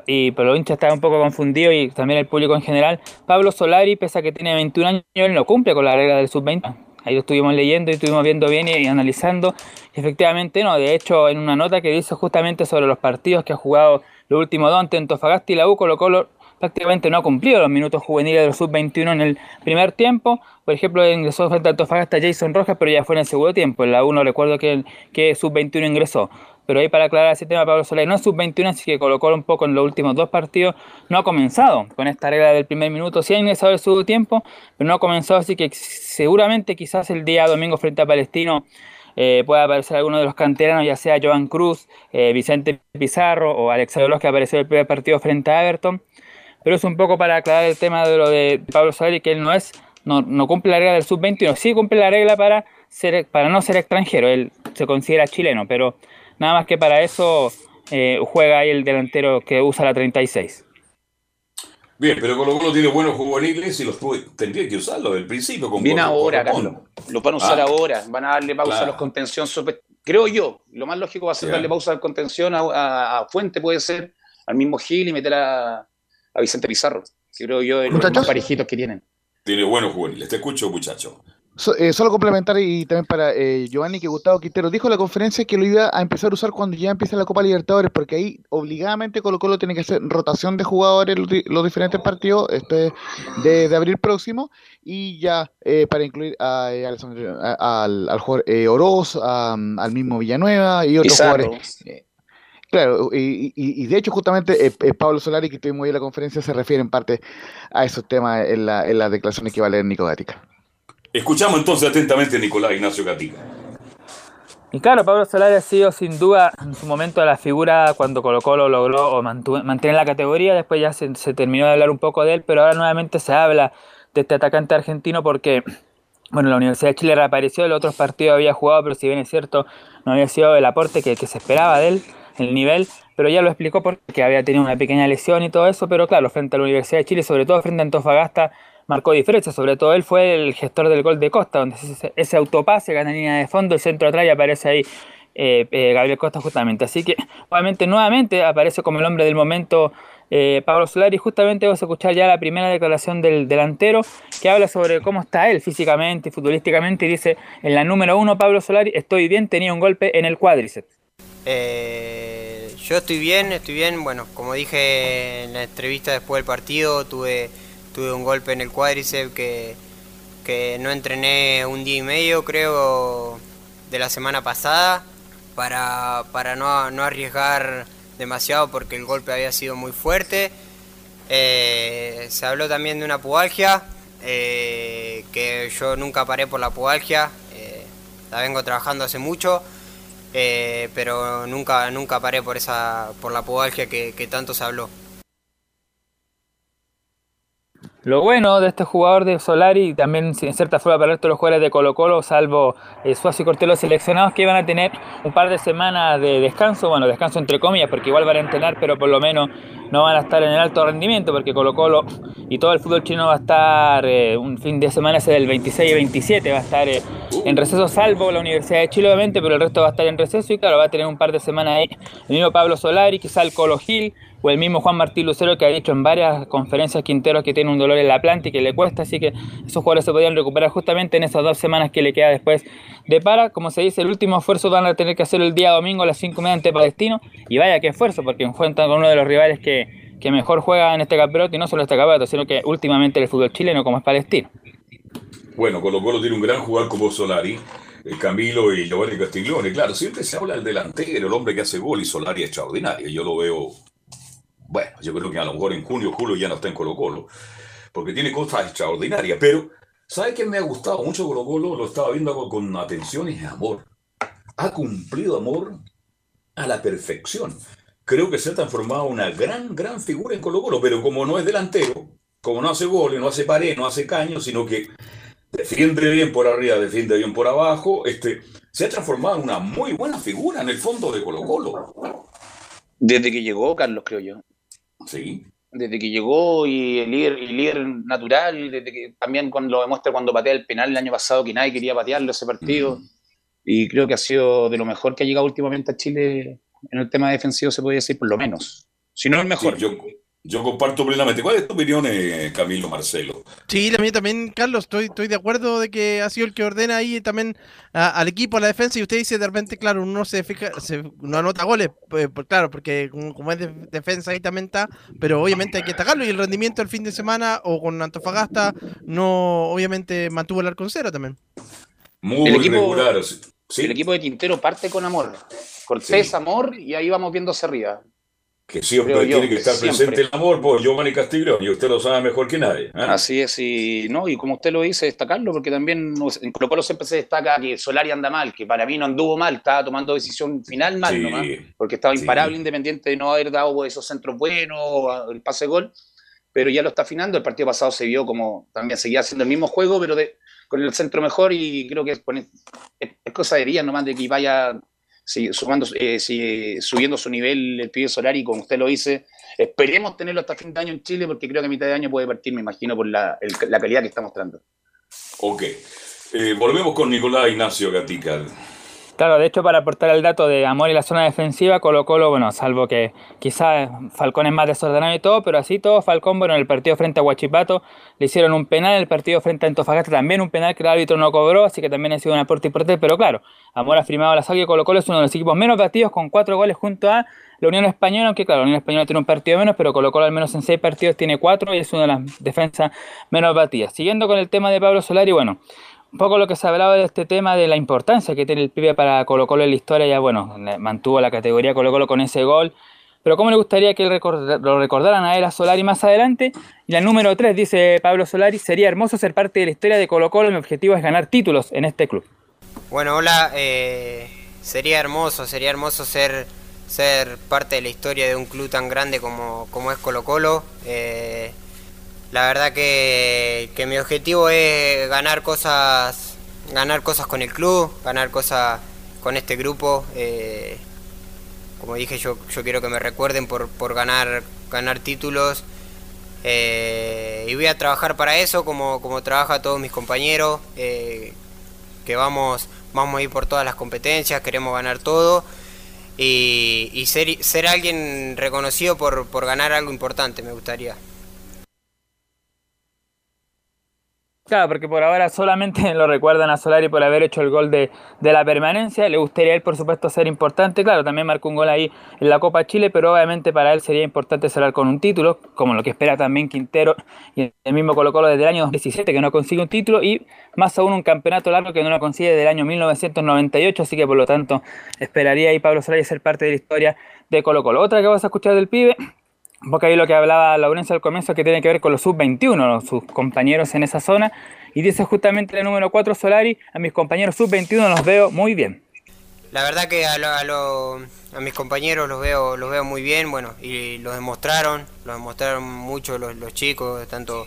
y pero los hinchas estaban un poco confundidos y también el público en general. Pablo Solari, pese a que tiene 21 años, no cumple con la regla del sub-20. Ahí lo estuvimos leyendo y estuvimos viendo bien y, analizando. efectivamente, no. De hecho, en una nota que dice justamente sobre los partidos que ha jugado los últimos dos ante Antofagasta y la U, Colo prácticamente no ha cumplido los minutos juveniles de los sub-21 en el primer tiempo. Por ejemplo, ingresó frente a Antofagasta Jason Rojas, pero ya fue en el segundo tiempo. En la 1 recuerdo que, que sub-21 ingresó. Pero ahí para aclarar ese tema, Pablo Soler no es sub-21, así que colocó un poco en los últimos dos partidos. No ha comenzado con esta regla del primer minuto. Sí ha ingresado el segundo tiempo, pero no ha comenzado, así que seguramente quizás el día domingo frente a Palestino eh, pueda aparecer alguno de los canteranos, ya sea Joan Cruz, eh, Vicente Pizarro o Alexander Los que apareció en el primer partido frente a Everton pero es un poco para aclarar el tema de lo de Pablo Solari, que él no es, no, no cumple la regla del sub-21, sí cumple la regla para, ser, para no ser extranjero, él se considera chileno, pero nada más que para eso eh, juega ahí el delantero que usa la 36. Bien, pero Colo Colo tiene buenos juveniles y los tendría que usarlo desde el principio. Con Bien ahora, Carlos. Los van a usar ah. ahora. Van a darle pausa a los contención. Creo yo, lo más lógico va a ser darle pausa a contención a, Fuente, puede ser, al mismo Gil y meter a, a Vicente Pizarro, creo yo de los más parejitos que tienen. Tiene buenos juveniles, te escucho muchacho. Eh, solo complementar y también para eh, Giovanni que Gustavo Quintero dijo en la conferencia que lo iba a empezar a usar cuando ya empiece la Copa Libertadores, porque ahí obligadamente Colo Colo tiene que hacer rotación de jugadores los, los diferentes partidos este de, de, abril próximo y ya eh, para incluir a, al, al, jugador Oroz, al mismo Villanueva y otros jugadores. Claro, y, de hecho justamente eh, eh, Pablo Solari, que estuvimos ahí en la conferencia, se refiere en parte a esos temas en, la, en las declaraciones que va a leer Nico Gatica. Escuchamos entonces atentamente a Nicolás Ignacio Gatica. Y claro, Pablo Solari ha sido sin duda en su momento la figura cuando Colo Colo logró mantener la categoría, después ya se, se, terminó de hablar un poco de él, pero ahora nuevamente se habla de este atacante argentino porque, bueno, la Universidad de Chile reapareció, el otros partidos había jugado, pero si bien es cierto, no había sido el aporte que, que se esperaba de él, el nivel, pero ya lo explicó porque había tenido una pequeña lesión y todo eso, pero claro, frente a la Universidad de Chile, sobre todo frente a Antofagasta, marcó diferencia, sobre todo él fue el gestor del gol de Costa, donde ese, ese autopase gana línea de fondo, el centro atrás y aparece ahí eh, eh, Gabriel Costa justamente. Así que obviamente nuevamente aparece como el hombre del momento eh, Pablo Solari. Justamente vamos a escuchar ya la primera declaración del delantero que habla sobre cómo está él físicamente y futbolísticamente y dice en la número uno Pablo Solari, estoy bien, tenía un golpe en el cuádriceps. Yo estoy bien, estoy bien. Bueno, como dije en la entrevista después del partido, tuve, tuve un golpe en el cuádriceps que, que no entrené un día y medio, creo, de la semana pasada para, para no, no, arriesgar demasiado porque el golpe había sido muy fuerte. Eh, se habló también de una pubalgia, eh, que yo nunca paré por la pubalgia, eh, la vengo trabajando hace mucho, pero nunca, nunca paré por, esa, por la pubalgia que, que tanto se habló. Lo bueno de este jugador de Solari, y también en cierta forma para todos los jugadores de Colo Colo, salvo eh, Suazo y Cortelo seleccionados, que iban a tener un par de semanas de descanso, bueno, descanso entre comillas, porque igual van a entrenar, pero por lo menos no van a estar en el alto rendimiento, porque Colo Colo y todo el fútbol chino va a estar eh, un fin de semana ese del 26 y 27, va a estar eh, en receso, salvo la Universidad de Chile, obviamente, pero el resto va a estar en receso y claro, va a tener un par de semanas ahí. El mismo Pablo Solari, quizá el Colo Gil, o el mismo Juan Martín Lucero que ha dicho en varias conferencias Quinteros que tiene un dolor en la planta y que le cuesta, así que esos jugadores se podían recuperar justamente en esas dos semanas que le queda después de para. Como se dice, el último esfuerzo van a tener que hacer el día domingo a las 5 media ante Palestino y vaya qué esfuerzo, porque enfrentan con uno de los rivales que, que mejor juega en este campeonato y no solo este campeonato, sino que últimamente el fútbol chileno como es Palestino. Bueno, Colo Colo tiene un gran jugador como Solari. Eh, Camilo y Giovanni Castiglione, claro, siempre se habla del delantero, el hombre que hace gol y Solari es extraordinario. Yo lo veo bueno, yo creo que a lo mejor en junio, julio ya no está en Colo Colo, porque tiene cosas extraordinarias, pero ¿sabe qué me ha gustado mucho Colo Colo? Lo estaba viendo con atención y amor. Ha cumplido amor a la perfección. Creo que se ha transformado una gran, gran figura en Colo Colo, pero como no es delantero, como no hace goles, no hace pared, no hace caño, sino que defiende bien por arriba, defiende bien por abajo, este, se ha transformado en una muy buena figura en el fondo de Colo Colo. Desde que llegó, Carlos, creo yo. Sí. Desde que llegó y el líder, el líder natural, desde que también cuando lo demuestra cuando patea el penal el año pasado, que nadie quería patearlo ese partido. Y creo que ha sido de lo mejor que ha llegado últimamente a Chile en el tema defensivo, se puede decir, por lo menos. Si no el mejor. yo, yo comparto plenamente. ¿Cuál es tu opinión, eh, Camilo Marcelo? Sí, mía también, Carlos, estoy, estoy de acuerdo de que ha sido el que ordena ahí también al equipo, a la defensa, y usted dice de repente, claro, uno se fija, se, no anota goles, pues, pues claro, porque como, es defensa ahí también está, pero obviamente hay que atacarlo, y el rendimiento el fin de semana o con Antofagasta no, obviamente mantuvo el arco en cero también. Muy el equipo, regular. El equipo de Quintero parte con amor, Cortés, amor, y ahí vamos viendo hacia arriba que siempre tiene que estar presente el amor por Giovanni Castillo y usted lo sabe mejor que nadie. ¿eh? Así es, y, no, y como usted lo dice, destacarlo, porque también en Colo Colo siempre se destaca que Solari anda mal, que para mí no anduvo mal, estaba tomando decisión final mal nomás, porque estaba imparable, independiente de no haber dado esos centros buenos, el pase gol, pero ya lo está afinando, el partido pasado se vio como también seguía haciendo el mismo juego, pero de, con el centro mejor, y creo que es, es cosa de día nomás de que vaya sumando, eh, subiendo su nivel el pibe Solari, como usted lo dice. Esperemos tenerlo hasta fin de año en Chile, porque creo que a mitad de año puede partir, me imagino, por la, la calidad que está mostrando. Ok. Eh, volvemos con Nicolás Ignacio Gatica. Claro, de hecho, para aportar el dato de Amor y la zona defensiva, Colo Colo, bueno, salvo que quizás Falcón es más desordenado y todo, pero así todo, Falcón, bueno, en el partido frente a Huachipato le hicieron un penal, el partido frente a Antofagasta también un penal que el árbitro no cobró, así que también ha sido un aporte importante, pero claro, Amor ha firmado la salida y Colo Colo es uno de los equipos menos batidos con cuatro goles junto a la Unión Española, aunque claro, la Unión Española tiene un partido menos, pero Colo Colo al menos en seis partidos tiene cuatro y es una de las defensas menos batidas. Siguiendo con el tema de Pablo Solari, bueno, un poco lo que se hablaba de este tema de la importancia que tiene el pibe para Colo Colo en la historia, ya bueno, mantuvo la categoría Colo Colo con ese gol, pero cómo le gustaría que lo recordaran a él a Solari más adelante. Y la número 3 dice Pablo Solari, sería hermoso ser parte de la historia de Colo Colo, mi objetivo es ganar títulos en este club. Bueno, hola, eh, sería hermoso, sería hermoso ser, ser parte de la historia de un club tan grande como, como es Colo Colo. Eh, la verdad que, que mi objetivo es ganar cosas, ganar cosas con el club, ganar cosas con este grupo. eh, como dije, yo, yo quiero que me recuerden por, por ganar, ganar títulos. eh, y voy a trabajar para eso, como, como trabaja todos mis compañeros, eh, que vamos, vamos a ir por todas las competencias, queremos ganar todo. Y, y ser, ser alguien reconocido por, por ganar algo importante, me gustaría. Porque por ahora solamente lo recuerdan a Solari por haber hecho el gol de, de la permanencia. Le gustaría él, por supuesto, ser importante. Claro, también marcó un gol ahí en la Copa Chile, pero obviamente para él sería importante cerrar con un título, como lo que espera también Quintero y el mismo Colo Colo desde el año 2017, que no consigue un título, y más aún un campeonato largo que no lo consigue desde el año 1998. Así que por lo tanto, esperaría ahí Pablo Solari ser parte de la historia de Colo Colo. Otra que vas a escuchar del pibe porque ahí lo que hablaba Laurencio al comienzo que tiene que ver con los sub-21, sus compañeros en esa zona. Y dice justamente el número 4 Solari, a mis compañeros sub-21 los veo muy bien. La verdad que a, lo- a, mis compañeros los veo, los veo muy bien, bueno, y los demostraron, los demostraron mucho los, los chicos, tanto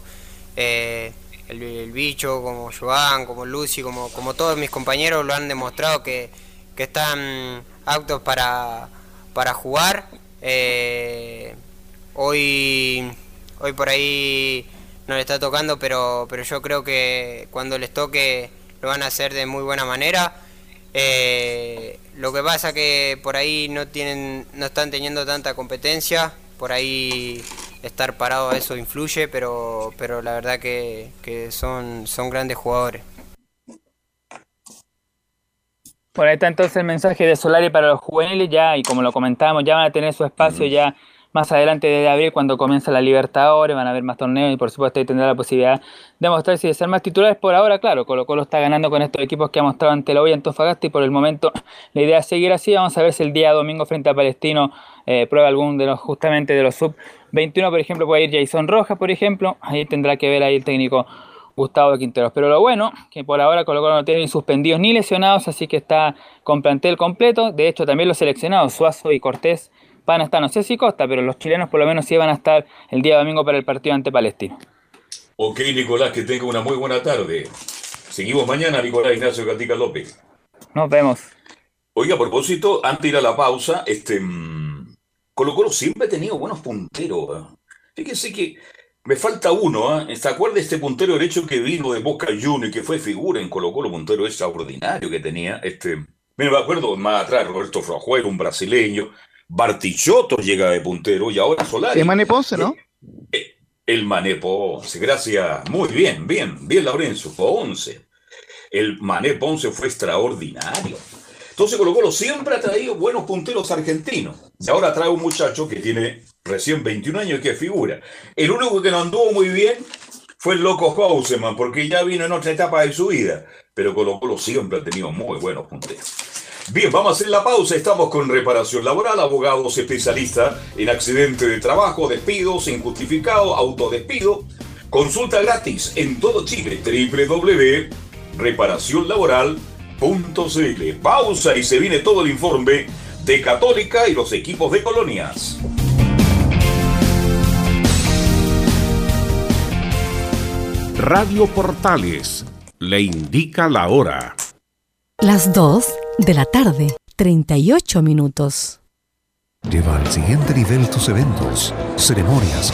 eh, el, el bicho como Joan, como Lucy, como, como todos mis compañeros lo han demostrado que, que están aptos para, para jugar. Eh, hoy, hoy por ahí no le está tocando, pero, pero yo creo que cuando les toque lo van a hacer de muy buena manera. Eh, lo que pasa que por ahí no tienen, no están teniendo tanta competencia, por ahí estar parado a eso influye, pero, pero la verdad que, que son, son grandes jugadores. Bueno, ahí está entonces el mensaje de Solari para los juveniles ya, y como lo comentábamos, ya van a tener su espacio ya más adelante desde abril cuando comienza la Libertadores, van a haber más torneos y por supuesto ahí tendrá la posibilidad de mostrarse y de ser más titulares. Por ahora, claro, Colo Colo está ganando con estos equipos que ha mostrado ante la hoy Antofagasta y por el momento la idea es seguir así. Vamos a ver si el día domingo frente a Palestino eh, prueba algún de los justamente de los sub 21, por ejemplo, puede ir Jason Rojas, por ejemplo, ahí tendrá que ver ahí el técnico Gustavo Quinteros. Pero lo bueno, que por ahora Colo Colo no tiene ni suspendidos ni lesionados, así que está con plantel completo. De hecho, también los seleccionados, Suazo y Cortés, van a estar, no sé si Costa, pero los chilenos por lo menos sí van a estar el día domingo para el partido ante Palestino. Ok, Nicolás, que tenga una muy buena tarde. Seguimos mañana, Nicolás Ignacio Gatica López. Nos vemos. Oiga, a propósito, antes de ir a la pausa, este mm, Colo Colo siempre ha tenido buenos punteros. ¿eh? Fíjense que me falta uno, ¿eh? ¿Se acuerda de este puntero derecho que vino de Boca Juniors, que fue figura en Colo Colo, puntero extraordinario que tenía? Este, me acuerdo más atrás, Roberto Frajuelo, un brasileño. Bartichotto llega de puntero y ahora Solari. Emane Ponce, ¿no? El Mané Ponce, gracias. Muy bien, bien, bien, Laurencio. Ponce. El Mané Ponce fue extraordinario. Entonces Colo Colo siempre ha traído buenos punteros argentinos. Y ahora trae un muchacho que tiene recién 21 años y que figura. El único que no anduvo muy bien fue el loco Houseman, porque ya vino en otra etapa de su vida. Pero Colo Colo siempre ha tenido muy buenos punteros. Bien, vamos a hacer la pausa. Estamos con reparación laboral, abogados especialistas en accidente de trabajo, despidos, injustificado, autodespido. Consulta gratis en todo Chile. www.reparacionlaboral.cl. Pausa y se viene todo el informe de Católica y los equipos de colonias. Radio Portales le indica la hora. Las 2 de la tarde, 38 minutos. Lleva al siguiente nivel tus eventos, ceremonias,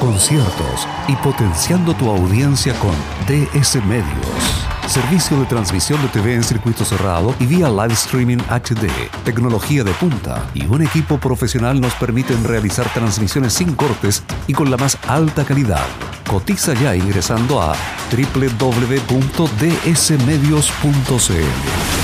conciertos y potenciando tu audiencia con DS Medios. Servicio de transmisión de TV en circuito cerrado y vía live streaming HD. Tecnología de punta y un equipo profesional nos permiten realizar transmisiones sin cortes y con la más alta calidad. Cotiza ya ingresando a www.dsmedios.cl.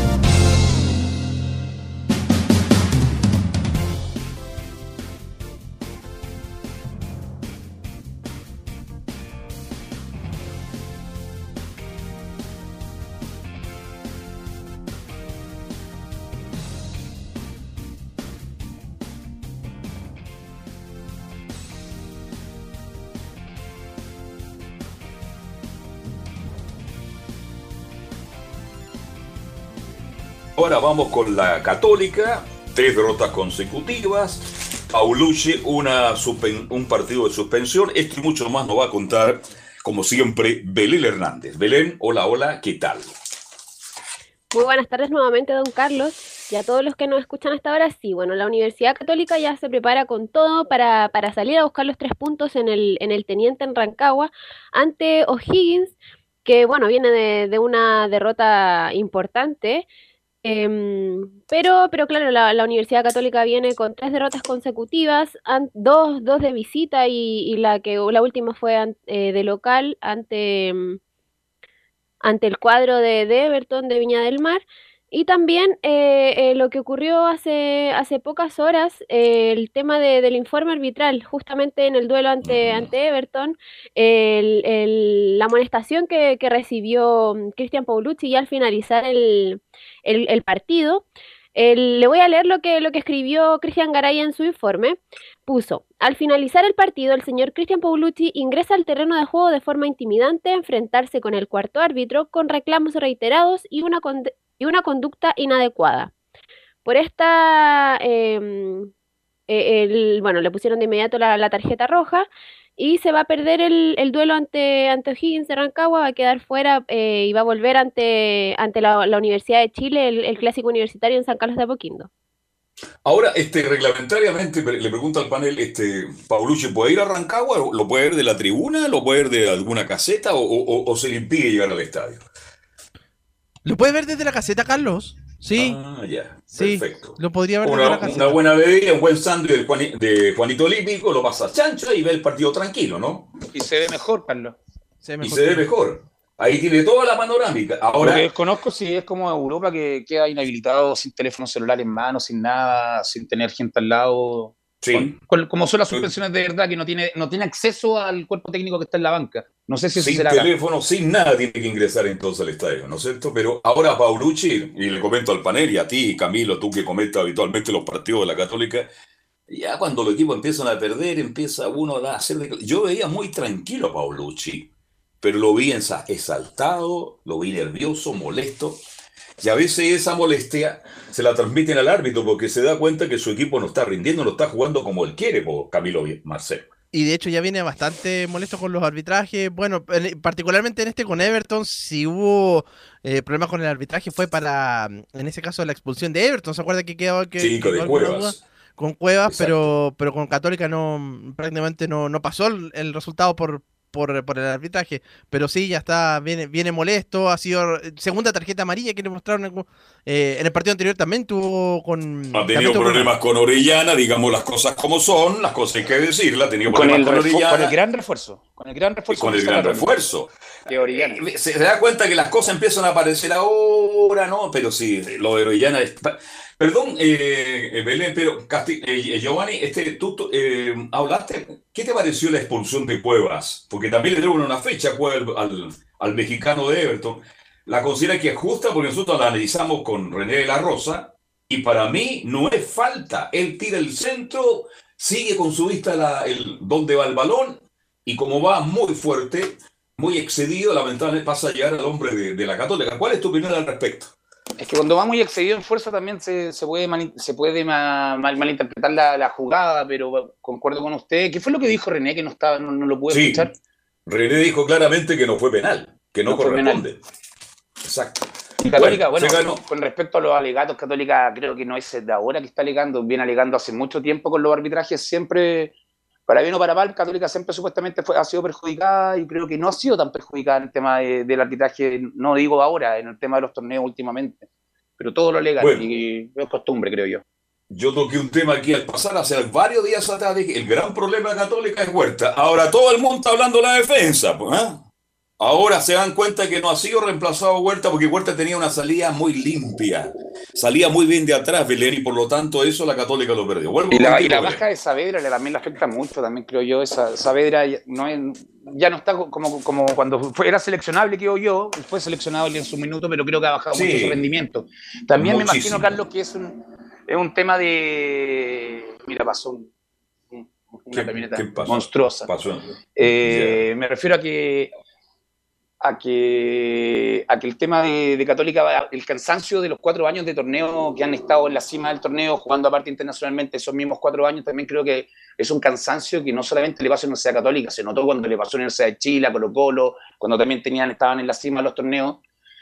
Ahora vamos con la Católica, tres derrotas consecutivas. Paulucci, una un partido de suspensión. Esto y mucho más nos va a contar, como siempre, Belén Hernández. Belén, hola, hola, ¿qué tal? Muy buenas tardes nuevamente, don Carlos. Y a todos los que nos escuchan hasta ahora, sí, bueno, la Universidad Católica ya se prepara con todo para, para salir a buscar los tres puntos en el, en el Teniente en Rancagua ante O'Higgins, que bueno, viene de, de una derrota importante. Em, pero, pero claro, la, la Universidad Católica viene con tres derrotas consecutivas, dos, dos de visita y, y la que la última fue eh, de local ante, em, ante el cuadro de, de Everton de Viña del Mar. Y también eh, eh, lo que ocurrió hace, hace pocas horas, eh, el tema de- del informe arbitral, justamente en el duelo ante, ante Everton, el- el- la amonestación que, que recibió mm, Cristian Paulucci ya al finalizar el, el- el partido. El- le voy a leer lo que, lo que escribió Cristian Garay en su informe. Puso, al finalizar el partido, el señor Cristian Paulucci ingresa al terreno de juego de forma intimidante a enfrentarse con el cuarto árbitro con reclamos reiterados y una, y una conducta inadecuada. Por esta, em, eh, el- bueno, le pusieron de inmediato la, tarjeta roja y se va a perder el, el duelo ante, ante O'Higgins de Rancagua, va a quedar fuera eh, y va a volver ante, ante la, Universidad de Chile, el, clásico universitario en San Carlos de Apoquindo. Ahora, este, reglamentariamente, le pregunto al panel, este, Paulucci, ¿puede ir a Rancagua? ¿Lo puede ir de la tribuna? ¿Lo puede ir de alguna caseta? ¿O, o- o se le impide llegar al estadio? ¿Lo puedes ver desde la caseta, Carlos? Sí. Ah, ya, Sí, perfecto. lo podría ver desde Una, la caseta. una buena bebida, un buen sándwich de, Juani- de Juanito Olímpico, lo pasa chancho y ve el partido tranquilo, ¿no? Y se ve mejor, Carlos. Y se ve mejor. Ahí tiene toda la panorámica. Ahora, Lo que desconozco si es como Europa que queda inhabilitado sin teléfono celular en mano, sin nada, sin tener gente al lado. Sí. Con- con- como son las suspensiones de verdad, que no tiene, no tiene acceso al cuerpo técnico que está en la banca. No sé si eso sin será acá. teléfono, sin nada, tiene que ingresar entonces al estadio, ¿no es cierto? Pero ahora Paulucci, y le comento al panel y a ti, Camilo, tú que comentas habitualmente los partidos de la Católica, ya cuando los equipos empiezan a perder, empieza uno a hacer... de- Yo veía muy tranquilo a Paulucci, pero lo vi exaltado, lo vi nervioso, molesto, y a veces esa molestia se la transmiten al árbitro porque se da cuenta que su equipo no está rindiendo, no está jugando como él quiere, por Camilo Marcelo. Y de hecho ya viene bastante molesto con los arbitrajes. Bueno, en- particularmente en este con Everton, si hubo eh, problemas con el arbitraje fue para, en ese caso, la expulsión de Everton. ¿Se acuerda que quedó que, Sí, con Cuevas. Con Cuevas, pero, pero con Católica no prácticamente no, no pasó el, el resultado por, por, por el arbitraje. Pero sí, ya está, viene, viene molesto. Ha sido segunda tarjeta amarilla que le mostraron en, eh, en el partido anterior también tuvo con. Ha tenido problemas con Orellana, digamos las cosas como son, las cosas hay que decirlas, ha tenido Con el, problemas con, Orellana. con el gran refuerzo. Con el gran refuerzo. con el gran refuerzo. De Orellana. Eh, Se, se da cuenta que las cosas empiezan a aparecer ahora, ¿no? Pero sí, lo de Orellana es... Perdón, eh, eh, Belén, pero eh, Giovanni, este, tú hablaste, ¿qué te pareció la expulsión de Cuevas? Porque también le dieron una fecha Cuevas al, al mexicano de Everton. ¿La considera que es justa? Porque nosotros la analizamos con René de la Rosa y para mí no es falta. Él tira el centro, sigue con su vista el, dónde va el balón y como va muy fuerte, muy excedido, lamentablemente pasa a llegar al hombre de, la Católica. ¿Cuál es tu opinión al respecto? Es que cuando va muy excedido en fuerza también se, puede, se puede mal, malinterpretar la, jugada, pero concuerdo con usted. ¿Qué fue lo que dijo René que no, estaba, no, lo pude sí, escuchar? René dijo claramente que no fue penal, que no, corresponde. Exacto. Católica, bueno, con, respecto a los alegatos, Católica creo que no es de ahora que está alegando, viene alegando hace mucho tiempo con los arbitrajes, siempre, para bien o para mal, Católica siempre supuestamente fue, ha sido perjudicada y creo que no ha sido tan perjudicada en el tema del arbitraje, no digo ahora, en el tema de los torneos últimamente, pero todo lo alegan y es costumbre, creo yo. Yo toqué un tema aquí al pasar hace varios días atrás que el gran problema de Católica es Huerta. Ahora todo el mundo está hablando de la defensa, pues, ¿eh? Ahora se dan cuenta que no ha sido reemplazado Huerta porque Huerta tenía una salida muy limpia. Salía muy bien de atrás Belén y por lo tanto eso la Católica lo perdió. y la, baja de Saavedra también le afecta mucho, también creo yo. Esa, Saavedra no ya no está como, como cuando era seleccionable, que yo, fue seleccionado en su minuto, pero creo que ha bajado mucho su rendimiento. También me imagino, Carlos, que es un, es un tema de... Mira, pasó una camioneta monstruosa. Eh, me refiero a que a que, a que el tema de, Católica, el cansancio de los cuatro años de torneo que han estado en la cima del torneo, jugando aparte internacionalmente esos mismos cuatro años, también creo que es un cansancio que no solamente le pasó a la Universidad Católica, se notó cuando le pasó a la Universidad de Chile, a Colo Colo, cuando también tenían, estaban en la cima de los torneos,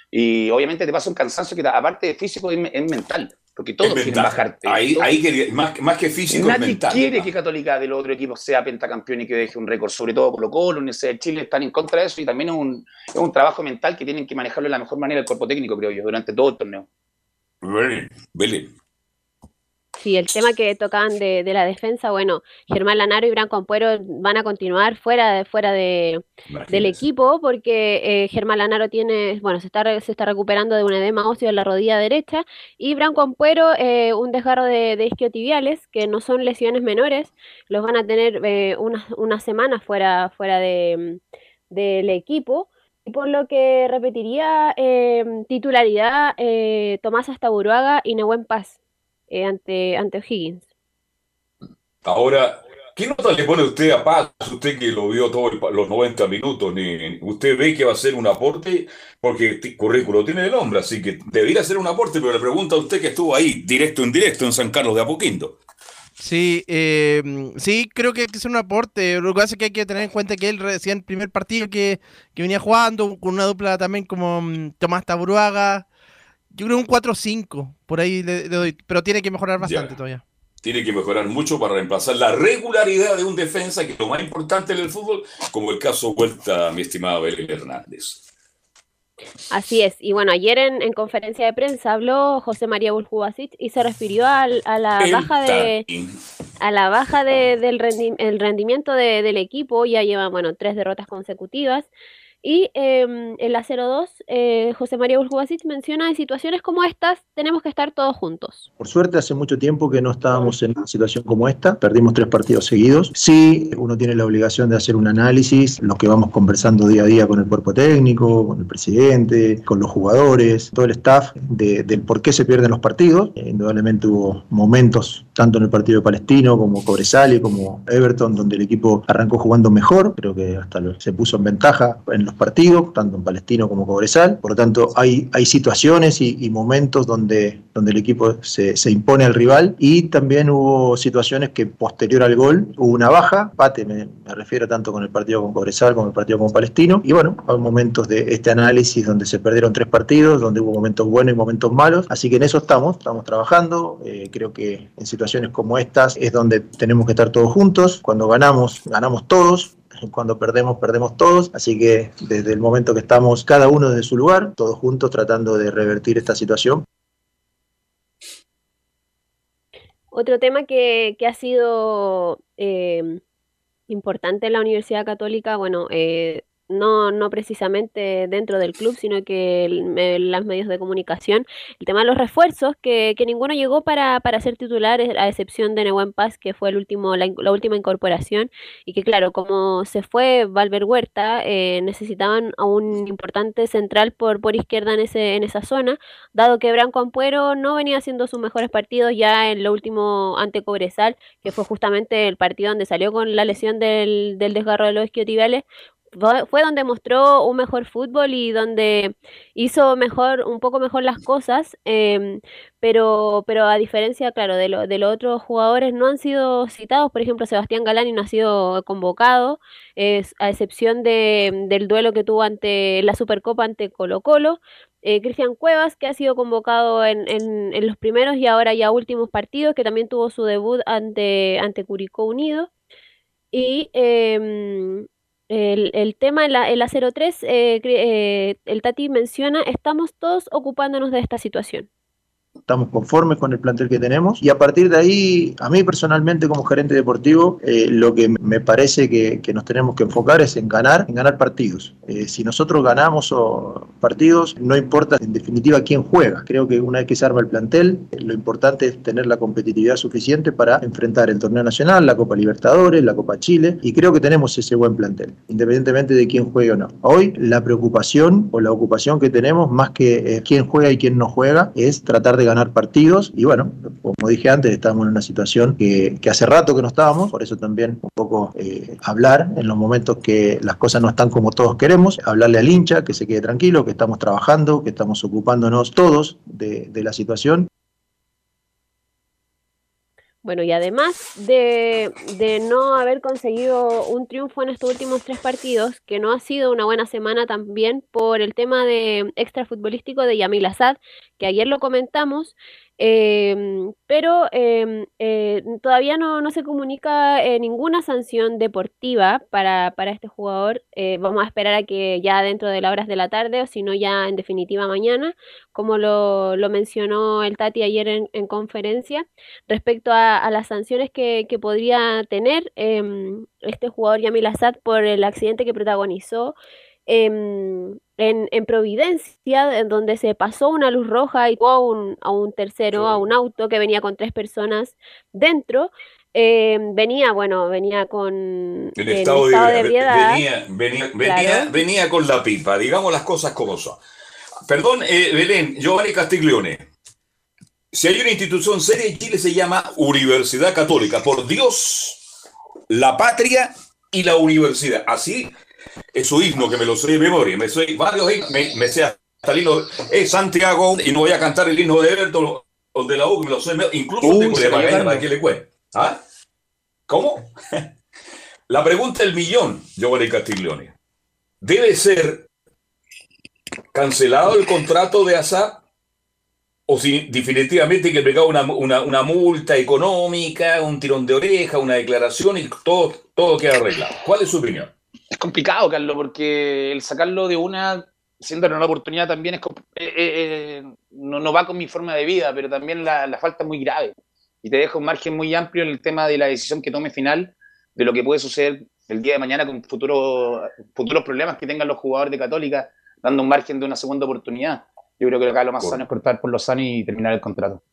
y obviamente te pasa un cansancio que aparte de físico es mental porque todos quieren bajarte. Ahí, ahí más, más, que físico, Nadie mental, quiere que Católica del otro equipo sea pentacampeón y que deje un récord, sobre todo Colo Colo, Universidad de Chile están en contra de eso y también es un, es un trabajo mental que tienen que manejarlo de la mejor manera el cuerpo técnico, creo yo, durante todo el torneo. Belén. Sí, el tema que tocaban de, la defensa, bueno, Germán Lanaro y Branco Ampuero van a continuar fuera de fuera de, del equipo porque eh, Germán Lanaro tiene, bueno, se está, se está recuperando de un edema óseo en la rodilla derecha y Branco Ampuero eh, un desgarro de, de isquiotibiales, que no son lesiones menores, los van a tener eh, unas, unas semanas fuera, fuera de, del equipo por lo que repetiría titularidad Tomás Astaburuaga y Nehuen Paz. Eh, ante, ante O'Higgins. Ahora, ¿qué nota le pone usted a Paz? Usted que lo vio todos los 90 minutos, ¿usted ve que va a ser un aporte? Porque el currículo tiene el nombre, así que debería ser un aporte, pero le pregunta a usted que estuvo ahí, directo en directo, en San Carlos de Apoquindo. Sí, eh, sí, creo que es un aporte. Lo que pasa es que hay que tener en cuenta que él recién el primer partido que, que venía jugando, con una dupla también como mm, Tomás Taburuaga, yo creo un 4-5, por ahí le, doy, pero tiene que mejorar bastante todavía. Tiene que mejorar mucho para reemplazar la regularidad de un defensa, que es lo más importante en el fútbol, como el caso vuelta, mi estimado Belén Hernández. Así es, y bueno, ayer en, conferencia de prensa habló José María Buljubasic y se refirió a la baja de a la baja del rendimiento del equipo, ya lleva bueno tres derrotas consecutivas y em, en la 02, eh, José María Uljubasic menciona, en situaciones como estas tenemos que estar todos juntos. Por suerte, hace mucho tiempo que no estábamos en una situación como esta, perdimos tres partidos seguidos. Sí, uno tiene la obligación de hacer un análisis, lo que vamos conversando día a día con el cuerpo técnico, con el presidente, con los jugadores, todo el staff, del por qué se pierden los partidos. Eh, indudablemente hubo momentos, tanto en el partido de Palestino como Cobresal como Everton, donde el equipo arrancó jugando mejor, creo que hasta se puso en ventaja en partidos, tanto en Palestino como Cobresal. Por lo tanto, hay, hay situaciones y, momentos donde, donde el equipo se, se, impone al rival y también hubo situaciones que posterior al gol hubo una baja, pate me, me refiero tanto con el partido con Cobresal como el partido con Palestino. Y bueno, hay momentos de este análisis donde se perdieron tres partidos, donde hubo momentos buenos y momentos malos. Así que en eso estamos, estamos trabajando. Eh, creo que en situaciones como estas es donde tenemos que estar todos juntos. Cuando ganamos, ganamos todos cuando perdemos, perdemos todos. Así que desde el momento que estamos cada uno desde su lugar, todos juntos tratando de revertir esta situación. Otro tema que, ha sido eh, importante en la Universidad Católica, bueno, eh, no, no precisamente dentro del club, sino que en los medios de comunicación, el tema de los refuerzos, que, que ninguno llegó para, para ser titular, a excepción de Nehuen Paz, que fue el último, la, última incorporación, y que claro, como se fue Valver Huerta, eh, necesitaban a un importante central por, por izquierda en, ese, en esa zona, dado que Branco Ampuero no venía haciendo sus mejores partidos ya en lo último ante Cobresal, que fue justamente el partido donde salió con la lesión del, del desgarro de los isquiotibiales, fue donde mostró un mejor fútbol y donde hizo mejor, un poco mejor las cosas, em, pero, pero a diferencia, claro, de, de los otros jugadores no han sido citados, por ejemplo, Sebastián Galani no ha sido convocado, a excepción de, del duelo que tuvo ante la Supercopa ante Colo Colo, eh, Cristian Cuevas, que ha sido convocado en, en, en, los primeros y ahora ya últimos partidos, que también tuvo su debut ante, ante Curicó Unido. Y eh, el, el tema, en la, 03, eh, eh, el Tati menciona, estamos todos ocupándonos de esta situación estamos conformes con el plantel que tenemos y a partir de ahí, a mí personalmente como gerente deportivo, eh, lo que me parece que, nos tenemos que enfocar es en ganar, en ganar partidos. Eh, si nosotros ganamos partidos, no importa en definitiva quién juega. Creo que una vez que se arma el plantel, eh, lo importante es tener la competitividad suficiente para enfrentar el torneo nacional, la Copa Libertadores, la Copa Chile y creo que tenemos ese buen plantel, independientemente de quién juegue o no. Hoy la preocupación o la ocupación que tenemos, más que quién juega y quién no juega, es tratar de ganar partidos. Y bueno, como dije antes, estamos en una situación que, hace rato que no estábamos, por eso también un poco eh, hablar en los momentos que las cosas no están como todos queremos, hablarle al hincha, que se quede tranquilo, que estamos trabajando, que estamos ocupándonos todos de la situación bueno, y además de, de, no haber conseguido un triunfo en estos últimos tres partidos, que no ha sido una buena semana también por el tema de extrafutbolístico de Yamil Assad, que ayer lo comentamos, Em, pero em, eh, todavía no, no, se comunica eh, ninguna sanción deportiva para, para este jugador. Eh, vamos a esperar a que ya dentro de las horas de la tarde o si no ya en definitiva mañana, como lo, lo mencionó el Tati ayer en, en conferencia, respecto a, a las sanciones que, que podría tener em, este jugador Yamil Assad por el accidente que protagonizó en, en, Providencia, en donde se pasó una luz roja y a un, a un tercero, a un auto que venía con tres personas dentro. Eh, venía, bueno, venía con el estado, de, Venía, venía, venía, con la pipa, digamos las cosas como son. Perdón, eh, Belén, Giovanni Castiglione. Si hay una institución seria en Chile se llama Universidad Católica. Por Dios, la patria y la universidad. Así es su himno que me lo sé de memoria. Me sé varios me, me sé hasta el himno es Santiago y no voy a cantar el himno de Everton o de la U, me lo sé, incluso uh, tengo de para que le cuente. ¿Ah? ¿Cómo? la pregunta del millón, Giovanni Castiglione. ¿Debe ser cancelado el contrato de ASAP? O si definitivamente que le una, una, una, multa económica, un tirón de oreja, una declaración y todo, todo queda arreglado. ¿Cuál es su opinión? Es complicado, Carlos, porque el sacarlo de una, siendo una oportunidad también es eh, eh, eh, no, no, va con mi forma de vida, pero también la, la, falta es muy grave. Y te deja un margen muy amplio en el tema de la decisión que tome final de lo que puede suceder el día de mañana con futuros futuros problemas que tengan los jugadores de Católica, dando un margen de una segunda oportunidad. Yo creo que acá lo más sano es cortar por los sanos y terminar el contrato.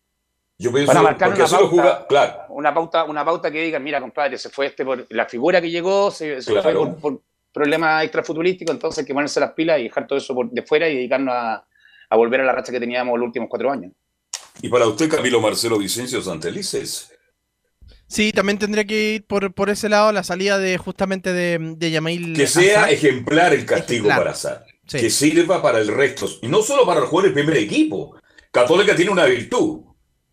Yo pienso Para marcar una pauta, claro. una pauta, una pauta que diga, mira, compadre, se fue este por la figura que llegó, se, fue por, problemas extrafutbolísticos, entonces hay que ponerse las pilas y dejar todo eso de fuera y dedicarnos a, a, volver a la racha que teníamos los últimos cuatro años. Y para usted, Camilo Marcelo Vicencio Santelices. Sí, también tendría que ir por, por ese lado la salida de justamente de, de Yamail. Que sea ejemplar el castigo para Azar. Que sirva para el resto. Y no solo para el jugador del primer equipo. Católica tiene una virtud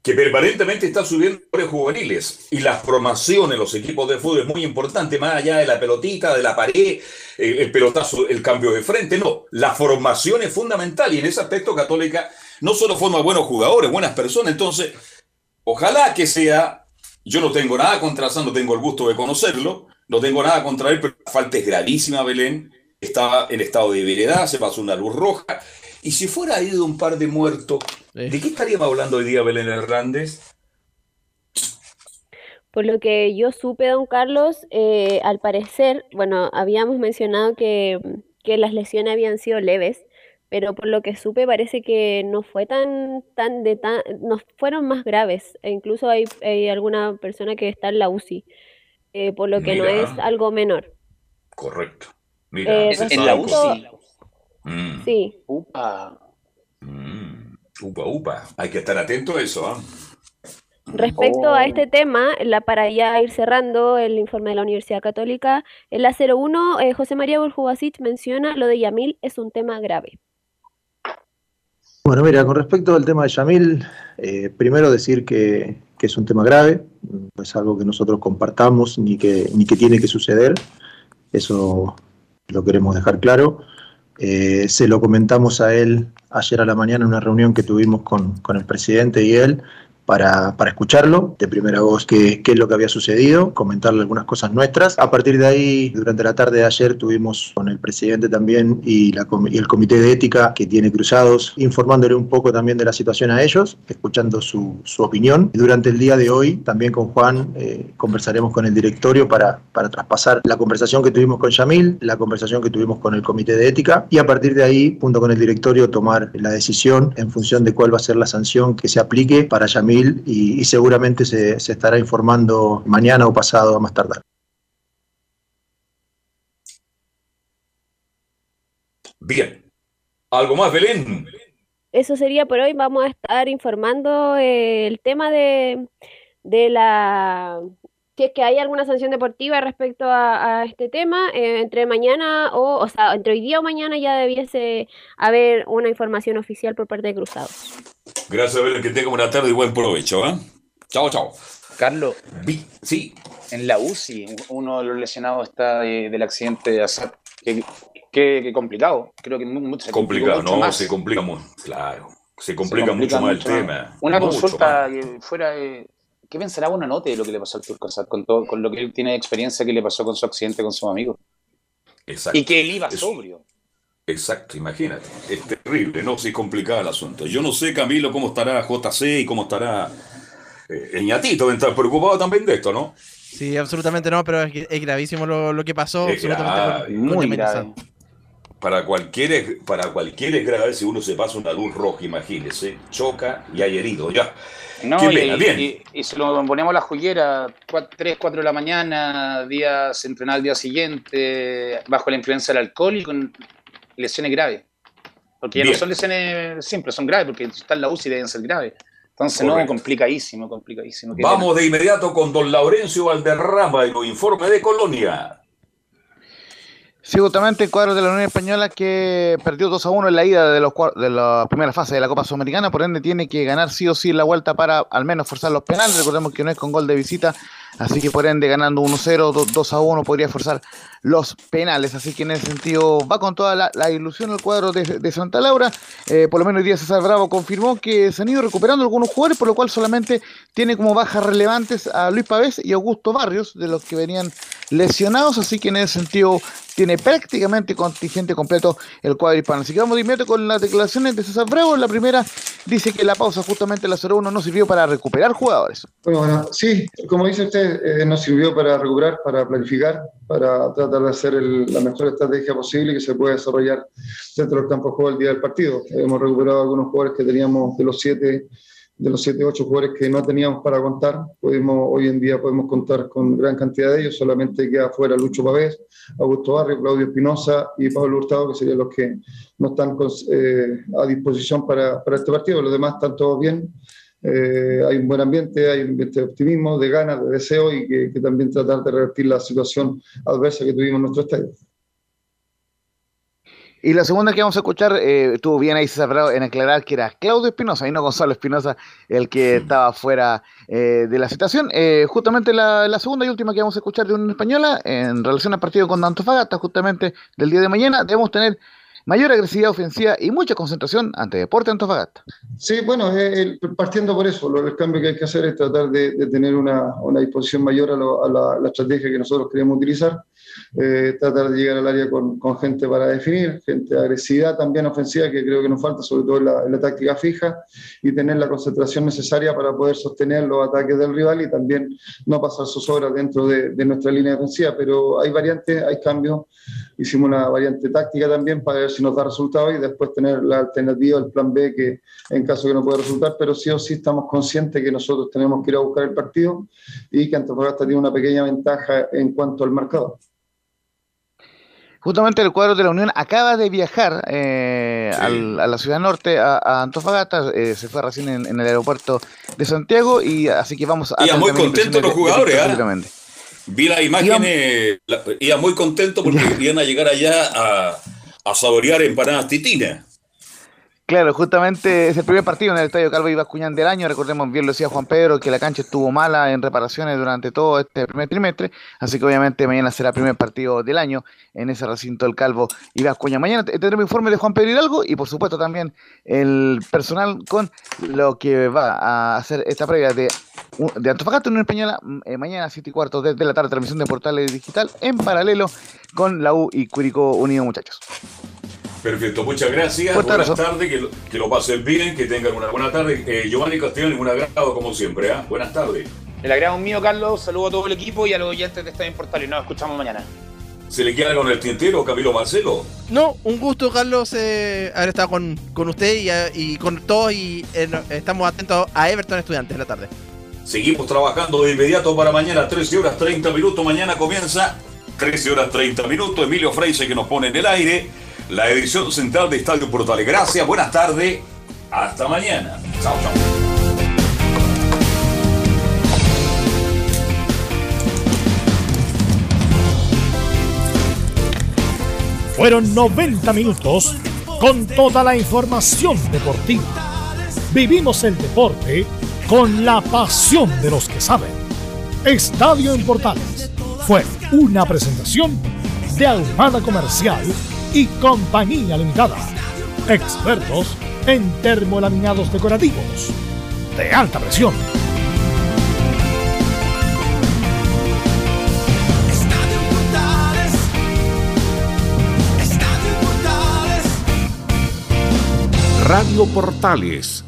que permanentemente está subiendo juveniles. Y la formación en los equipos de fútbol es muy importante, más allá de la pelotita, de la pared, el, pelotazo, el cambio de frente, no, la formación es fundamental y en ese aspecto Católica no solo forma buenos jugadores, buenas personas, entonces, ojalá que sea, yo no tengo nada contra San, no tengo el gusto de conocerlo, no tengo nada contra él, pero la falta es gravísima, Belén, estaba en estado de veredad, se pasó una luz roja, y si fuera ido un par de muertos, ¿de qué estaríamos hablando hoy día, Belén Hernández? Por lo que yo supe, don Carlos, eh, al parecer, bueno, habíamos mencionado que, que las lesiones habían sido leves, pero por lo que supe parece que no fue tan, tan de tan, no fueron más graves. E incluso hay, hay alguna persona que está en la UCI, eh, por lo que no es algo menor. Correcto. Mira, Eh, En la UCI. Mm, Sí, Upa. mm, upa, upa. Hay que estar atento a eso, ¿ah? Respecto Oh. a este tema, la, para ya ir cerrando el informe de la Universidad Católica, en la 01, eh, José María Buljubasic menciona lo de Yamil es un tema grave. Bueno, mira, con respecto al tema de Yamil, eh, primero decir que, que es un tema grave, no es algo que nosotros compartamos ni que, ni que tiene que suceder, eso lo queremos dejar claro. Eh, se lo comentamos a él ayer a la mañana en una reunión que tuvimos con, con el presidente y él para, para escucharlo de primera voz qué, qué es lo que había sucedido, comentarle algunas cosas nuestras. A partir de ahí, durante la tarde de ayer tuvimos con el presidente también y, la, y el comité de ética que tiene cruzados, informándole un poco también de la situación a ellos, escuchando su, su opinión. Durante el día de hoy, también con Juan, eh, conversaremos con el directorio para, para traspasar la conversación que tuvimos con Yamil, la conversación que tuvimos con el comité de ética y a partir de ahí, junto con el directorio, tomar la decisión en función de cuál va a ser la sanción que se aplique para Yamil y, y seguramente se, se estará informando mañana o pasado a más tardar. Bien. ¿Algo más, Belén? Eso sería por hoy. Vamos a estar informando eh, el tema de, de la... Si es que hay alguna sanción deportiva respecto a, a este tema, eh, entre mañana o, o sea, entre hoy día o mañana ya debiese haber una información oficial por parte de Cruzados. Gracias, Belén. Que tenga buena tarde y buen provecho, ¿ah? Chao, chao. Carlos, Vi- Sí. en la UCI, uno de los lesionados está de- del accidente de Assad. Qué, qué- qué complicado. Creo que mu- mucho, se Complicado, mucho no, más. se complica mucho. Claro. Se Se complica, mucho más el tema. Una Mucho consulta más. que fuera de- ¿Qué pensará uno note de lo que le pasó al Turco Assad con, todo, con lo que él tiene de experiencia que le pasó con su accidente con su amigo? Exacto. Y que él iba sobrio. Exacto, imagínate. Es terrible, ¿no? Sí, complicado el asunto. Yo no sé, Camilo, cómo estará JC y cómo estará eh, Eñatito. Deben estar preocupados también de esto, ¿no? Sí, absolutamente no, pero es, es gravísimo lo, lo que pasó. Es absolutamente grave, con- con muy grave. Para cualquier, es- para cualquier es grave si uno se pasa una luz roja, imagínese. Choca y hay herido, ya. No, Qué y, pena, bien. y- y se lo ponemos a la juguera, 3, 4 de la mañana, días entrenar al día siguiente, bajo la influencia del alcohol y con lesiones graves. Porque ya Bien. no son lesiones simples, son graves, porque están en la UCI deben ser graves. Entonces, no, Correcto. complicadísimo, complicadísimo. Qué Vamos de inmediato con don Laurencio Valderrama y los informes de Colonia. Sí, justamente el cuadro de la Unión Española que perdió 2 a 1 en la ida de, los, de la primera fase de la Copa Sudamericana, por ende tiene que ganar sí o sí en la vuelta para al menos forzar los penales. Recordemos que no es con gol de visita, así que por ende ganando 1-0, 2 2 a 1 podría forzar los penales. Así que en ese sentido va con toda la, ilusión el cuadro de, de Santa Laura. Eh, por lo menos hoy día César Bravo confirmó que se han ido recuperando algunos jugadores, por lo cual solamente tiene como bajas relevantes a Luis Pavés y Augusto Barrios, de los que venían lesionados, así que en ese sentido tiene prácticamente contingente completo el cuadro hispano. Así que vamos de con las declaraciones de César Bravo. La primera dice que la pausa justamente en la 0-1 no sirvió para recuperar jugadores. Bueno, bueno, sí, como dice usted, eh, nos sirvió para recuperar, para planificar, para tratar de hacer la mejor estrategia posible que se pueda desarrollar dentro del campo de juego el día del partido. Hemos recuperado algunos jugadores que teníamos de los siete, de los siete, ocho jugadores que no teníamos para contar. Podemos, hoy en día podemos contar con gran cantidad de ellos, solamente queda fuera Lucho Pavés, Augusto Barrio, Claudio Espinosa y Pablo Hurtado, que serían los que no están con- eh, a disposición para, para este partido. Los demás están todos bien. Eh, hay un buen ambiente, hay un ambiente de optimismo, de ganas, de deseo y que, que también tratar de revertir la situación adversa que tuvimos en nuestro estadio. Y la segunda que vamos a escuchar, eh, estuvo bien ahí César en aclarar que era Claudio Espinosa y no Gonzalo Espinosa el que estaba fuera eh, de la situación. Eh, justamente la, la segunda y última que vamos a escuchar de una española en relación al partido con Antofagasta, justamente del día de mañana, debemos tener mayor agresividad ofensiva y mucha concentración ante Deporte Antofagasta. Sí, bueno, el- partiendo por eso, lo, el cambio que hay que hacer es tratar de, de tener una, una disposición mayor a, lo- a la, la estrategia que nosotros queremos utilizar, eh, tratar de llegar al área con, con gente para definir, gente de agresividad también ofensiva, que creo que nos falta, sobre todo en la, en la táctica fija, y tener la concentración necesaria para poder sostener los ataques del rival y también no pasar sus horas dentro de, de nuestra línea defensiva. Pero hay variantes, hay cambios, hicimos una variante táctica también para ver si nos da resultado y después tener la alternativa, el plan B, que en caso que no pueda resultar, pero sí o sí estamos conscientes que nosotros tenemos que ir a buscar el partido y que Antofagasta tiene una pequeña ventaja en cuanto al marcador. Justamente el cuadro de la Unión acaba de viajar eh, a la ciudad norte, a, Antofagasta, eh, se fue recién en, el aeropuerto de Santiago y así que vamos a... Y muy contentos los jugadores, ¿eh? Vi las imágenes, iba muy contento porque iban a llegar allá a, a saborear empanadas titinas. Claro, justamente es el primer partido en el Estadio Calvo y Bascuñán del año. Recordemos, bien lo decía Juan Pedro, que la cancha estuvo mala en reparaciones durante todo este primer trimestre. Así que obviamente mañana será el primer partido del año en ese recinto del Calvo y Bascuñán. Mañana tendremos informe de Juan Pedro Hidalgo y por supuesto también el personal con lo que va a hacer esta previa de, de Antofagasta en Española. Eh, mañana a 7 y cuarto desde la tarde, transmisión de Portales Digital en paralelo con la U y Curicó Unido, muchachos. Perfecto, muchas gracias. Buenas tardes, que lo, pasen bien, que tengan una buena tarde. Eh, Giovanni Castellón, un agrado como siempre. ¿eh? Buenas tardes. El agrado mío, Carlos. Saludo a todo el equipo y a los oyentes de Estadio Portal y nos escuchamos mañana. ¿Se le queda con el tintero, Camilo Marcelo? No, un gusto, Carlos, eh, haber estado con, con usted y, y, con todos y eh, estamos atentos a Everton Estudiantes en la tarde. Seguimos trabajando de inmediato para mañana, 13 horas 30 minutos. Mañana comienza 13 horas 30 minutos. Emilio Freise que nos pone en el aire la edición central de Estadio Portales. Gracias, buenas tardes, hasta mañana. Chao, chao. Fueron 90 minutos con toda la información deportiva. Vivimos el deporte con la pasión de los que saben. Estadio en Portales fue una presentación de Almada Comercial y Compañía Limitada. Expertos en termolaminados decorativos de alta presión. Radio Portales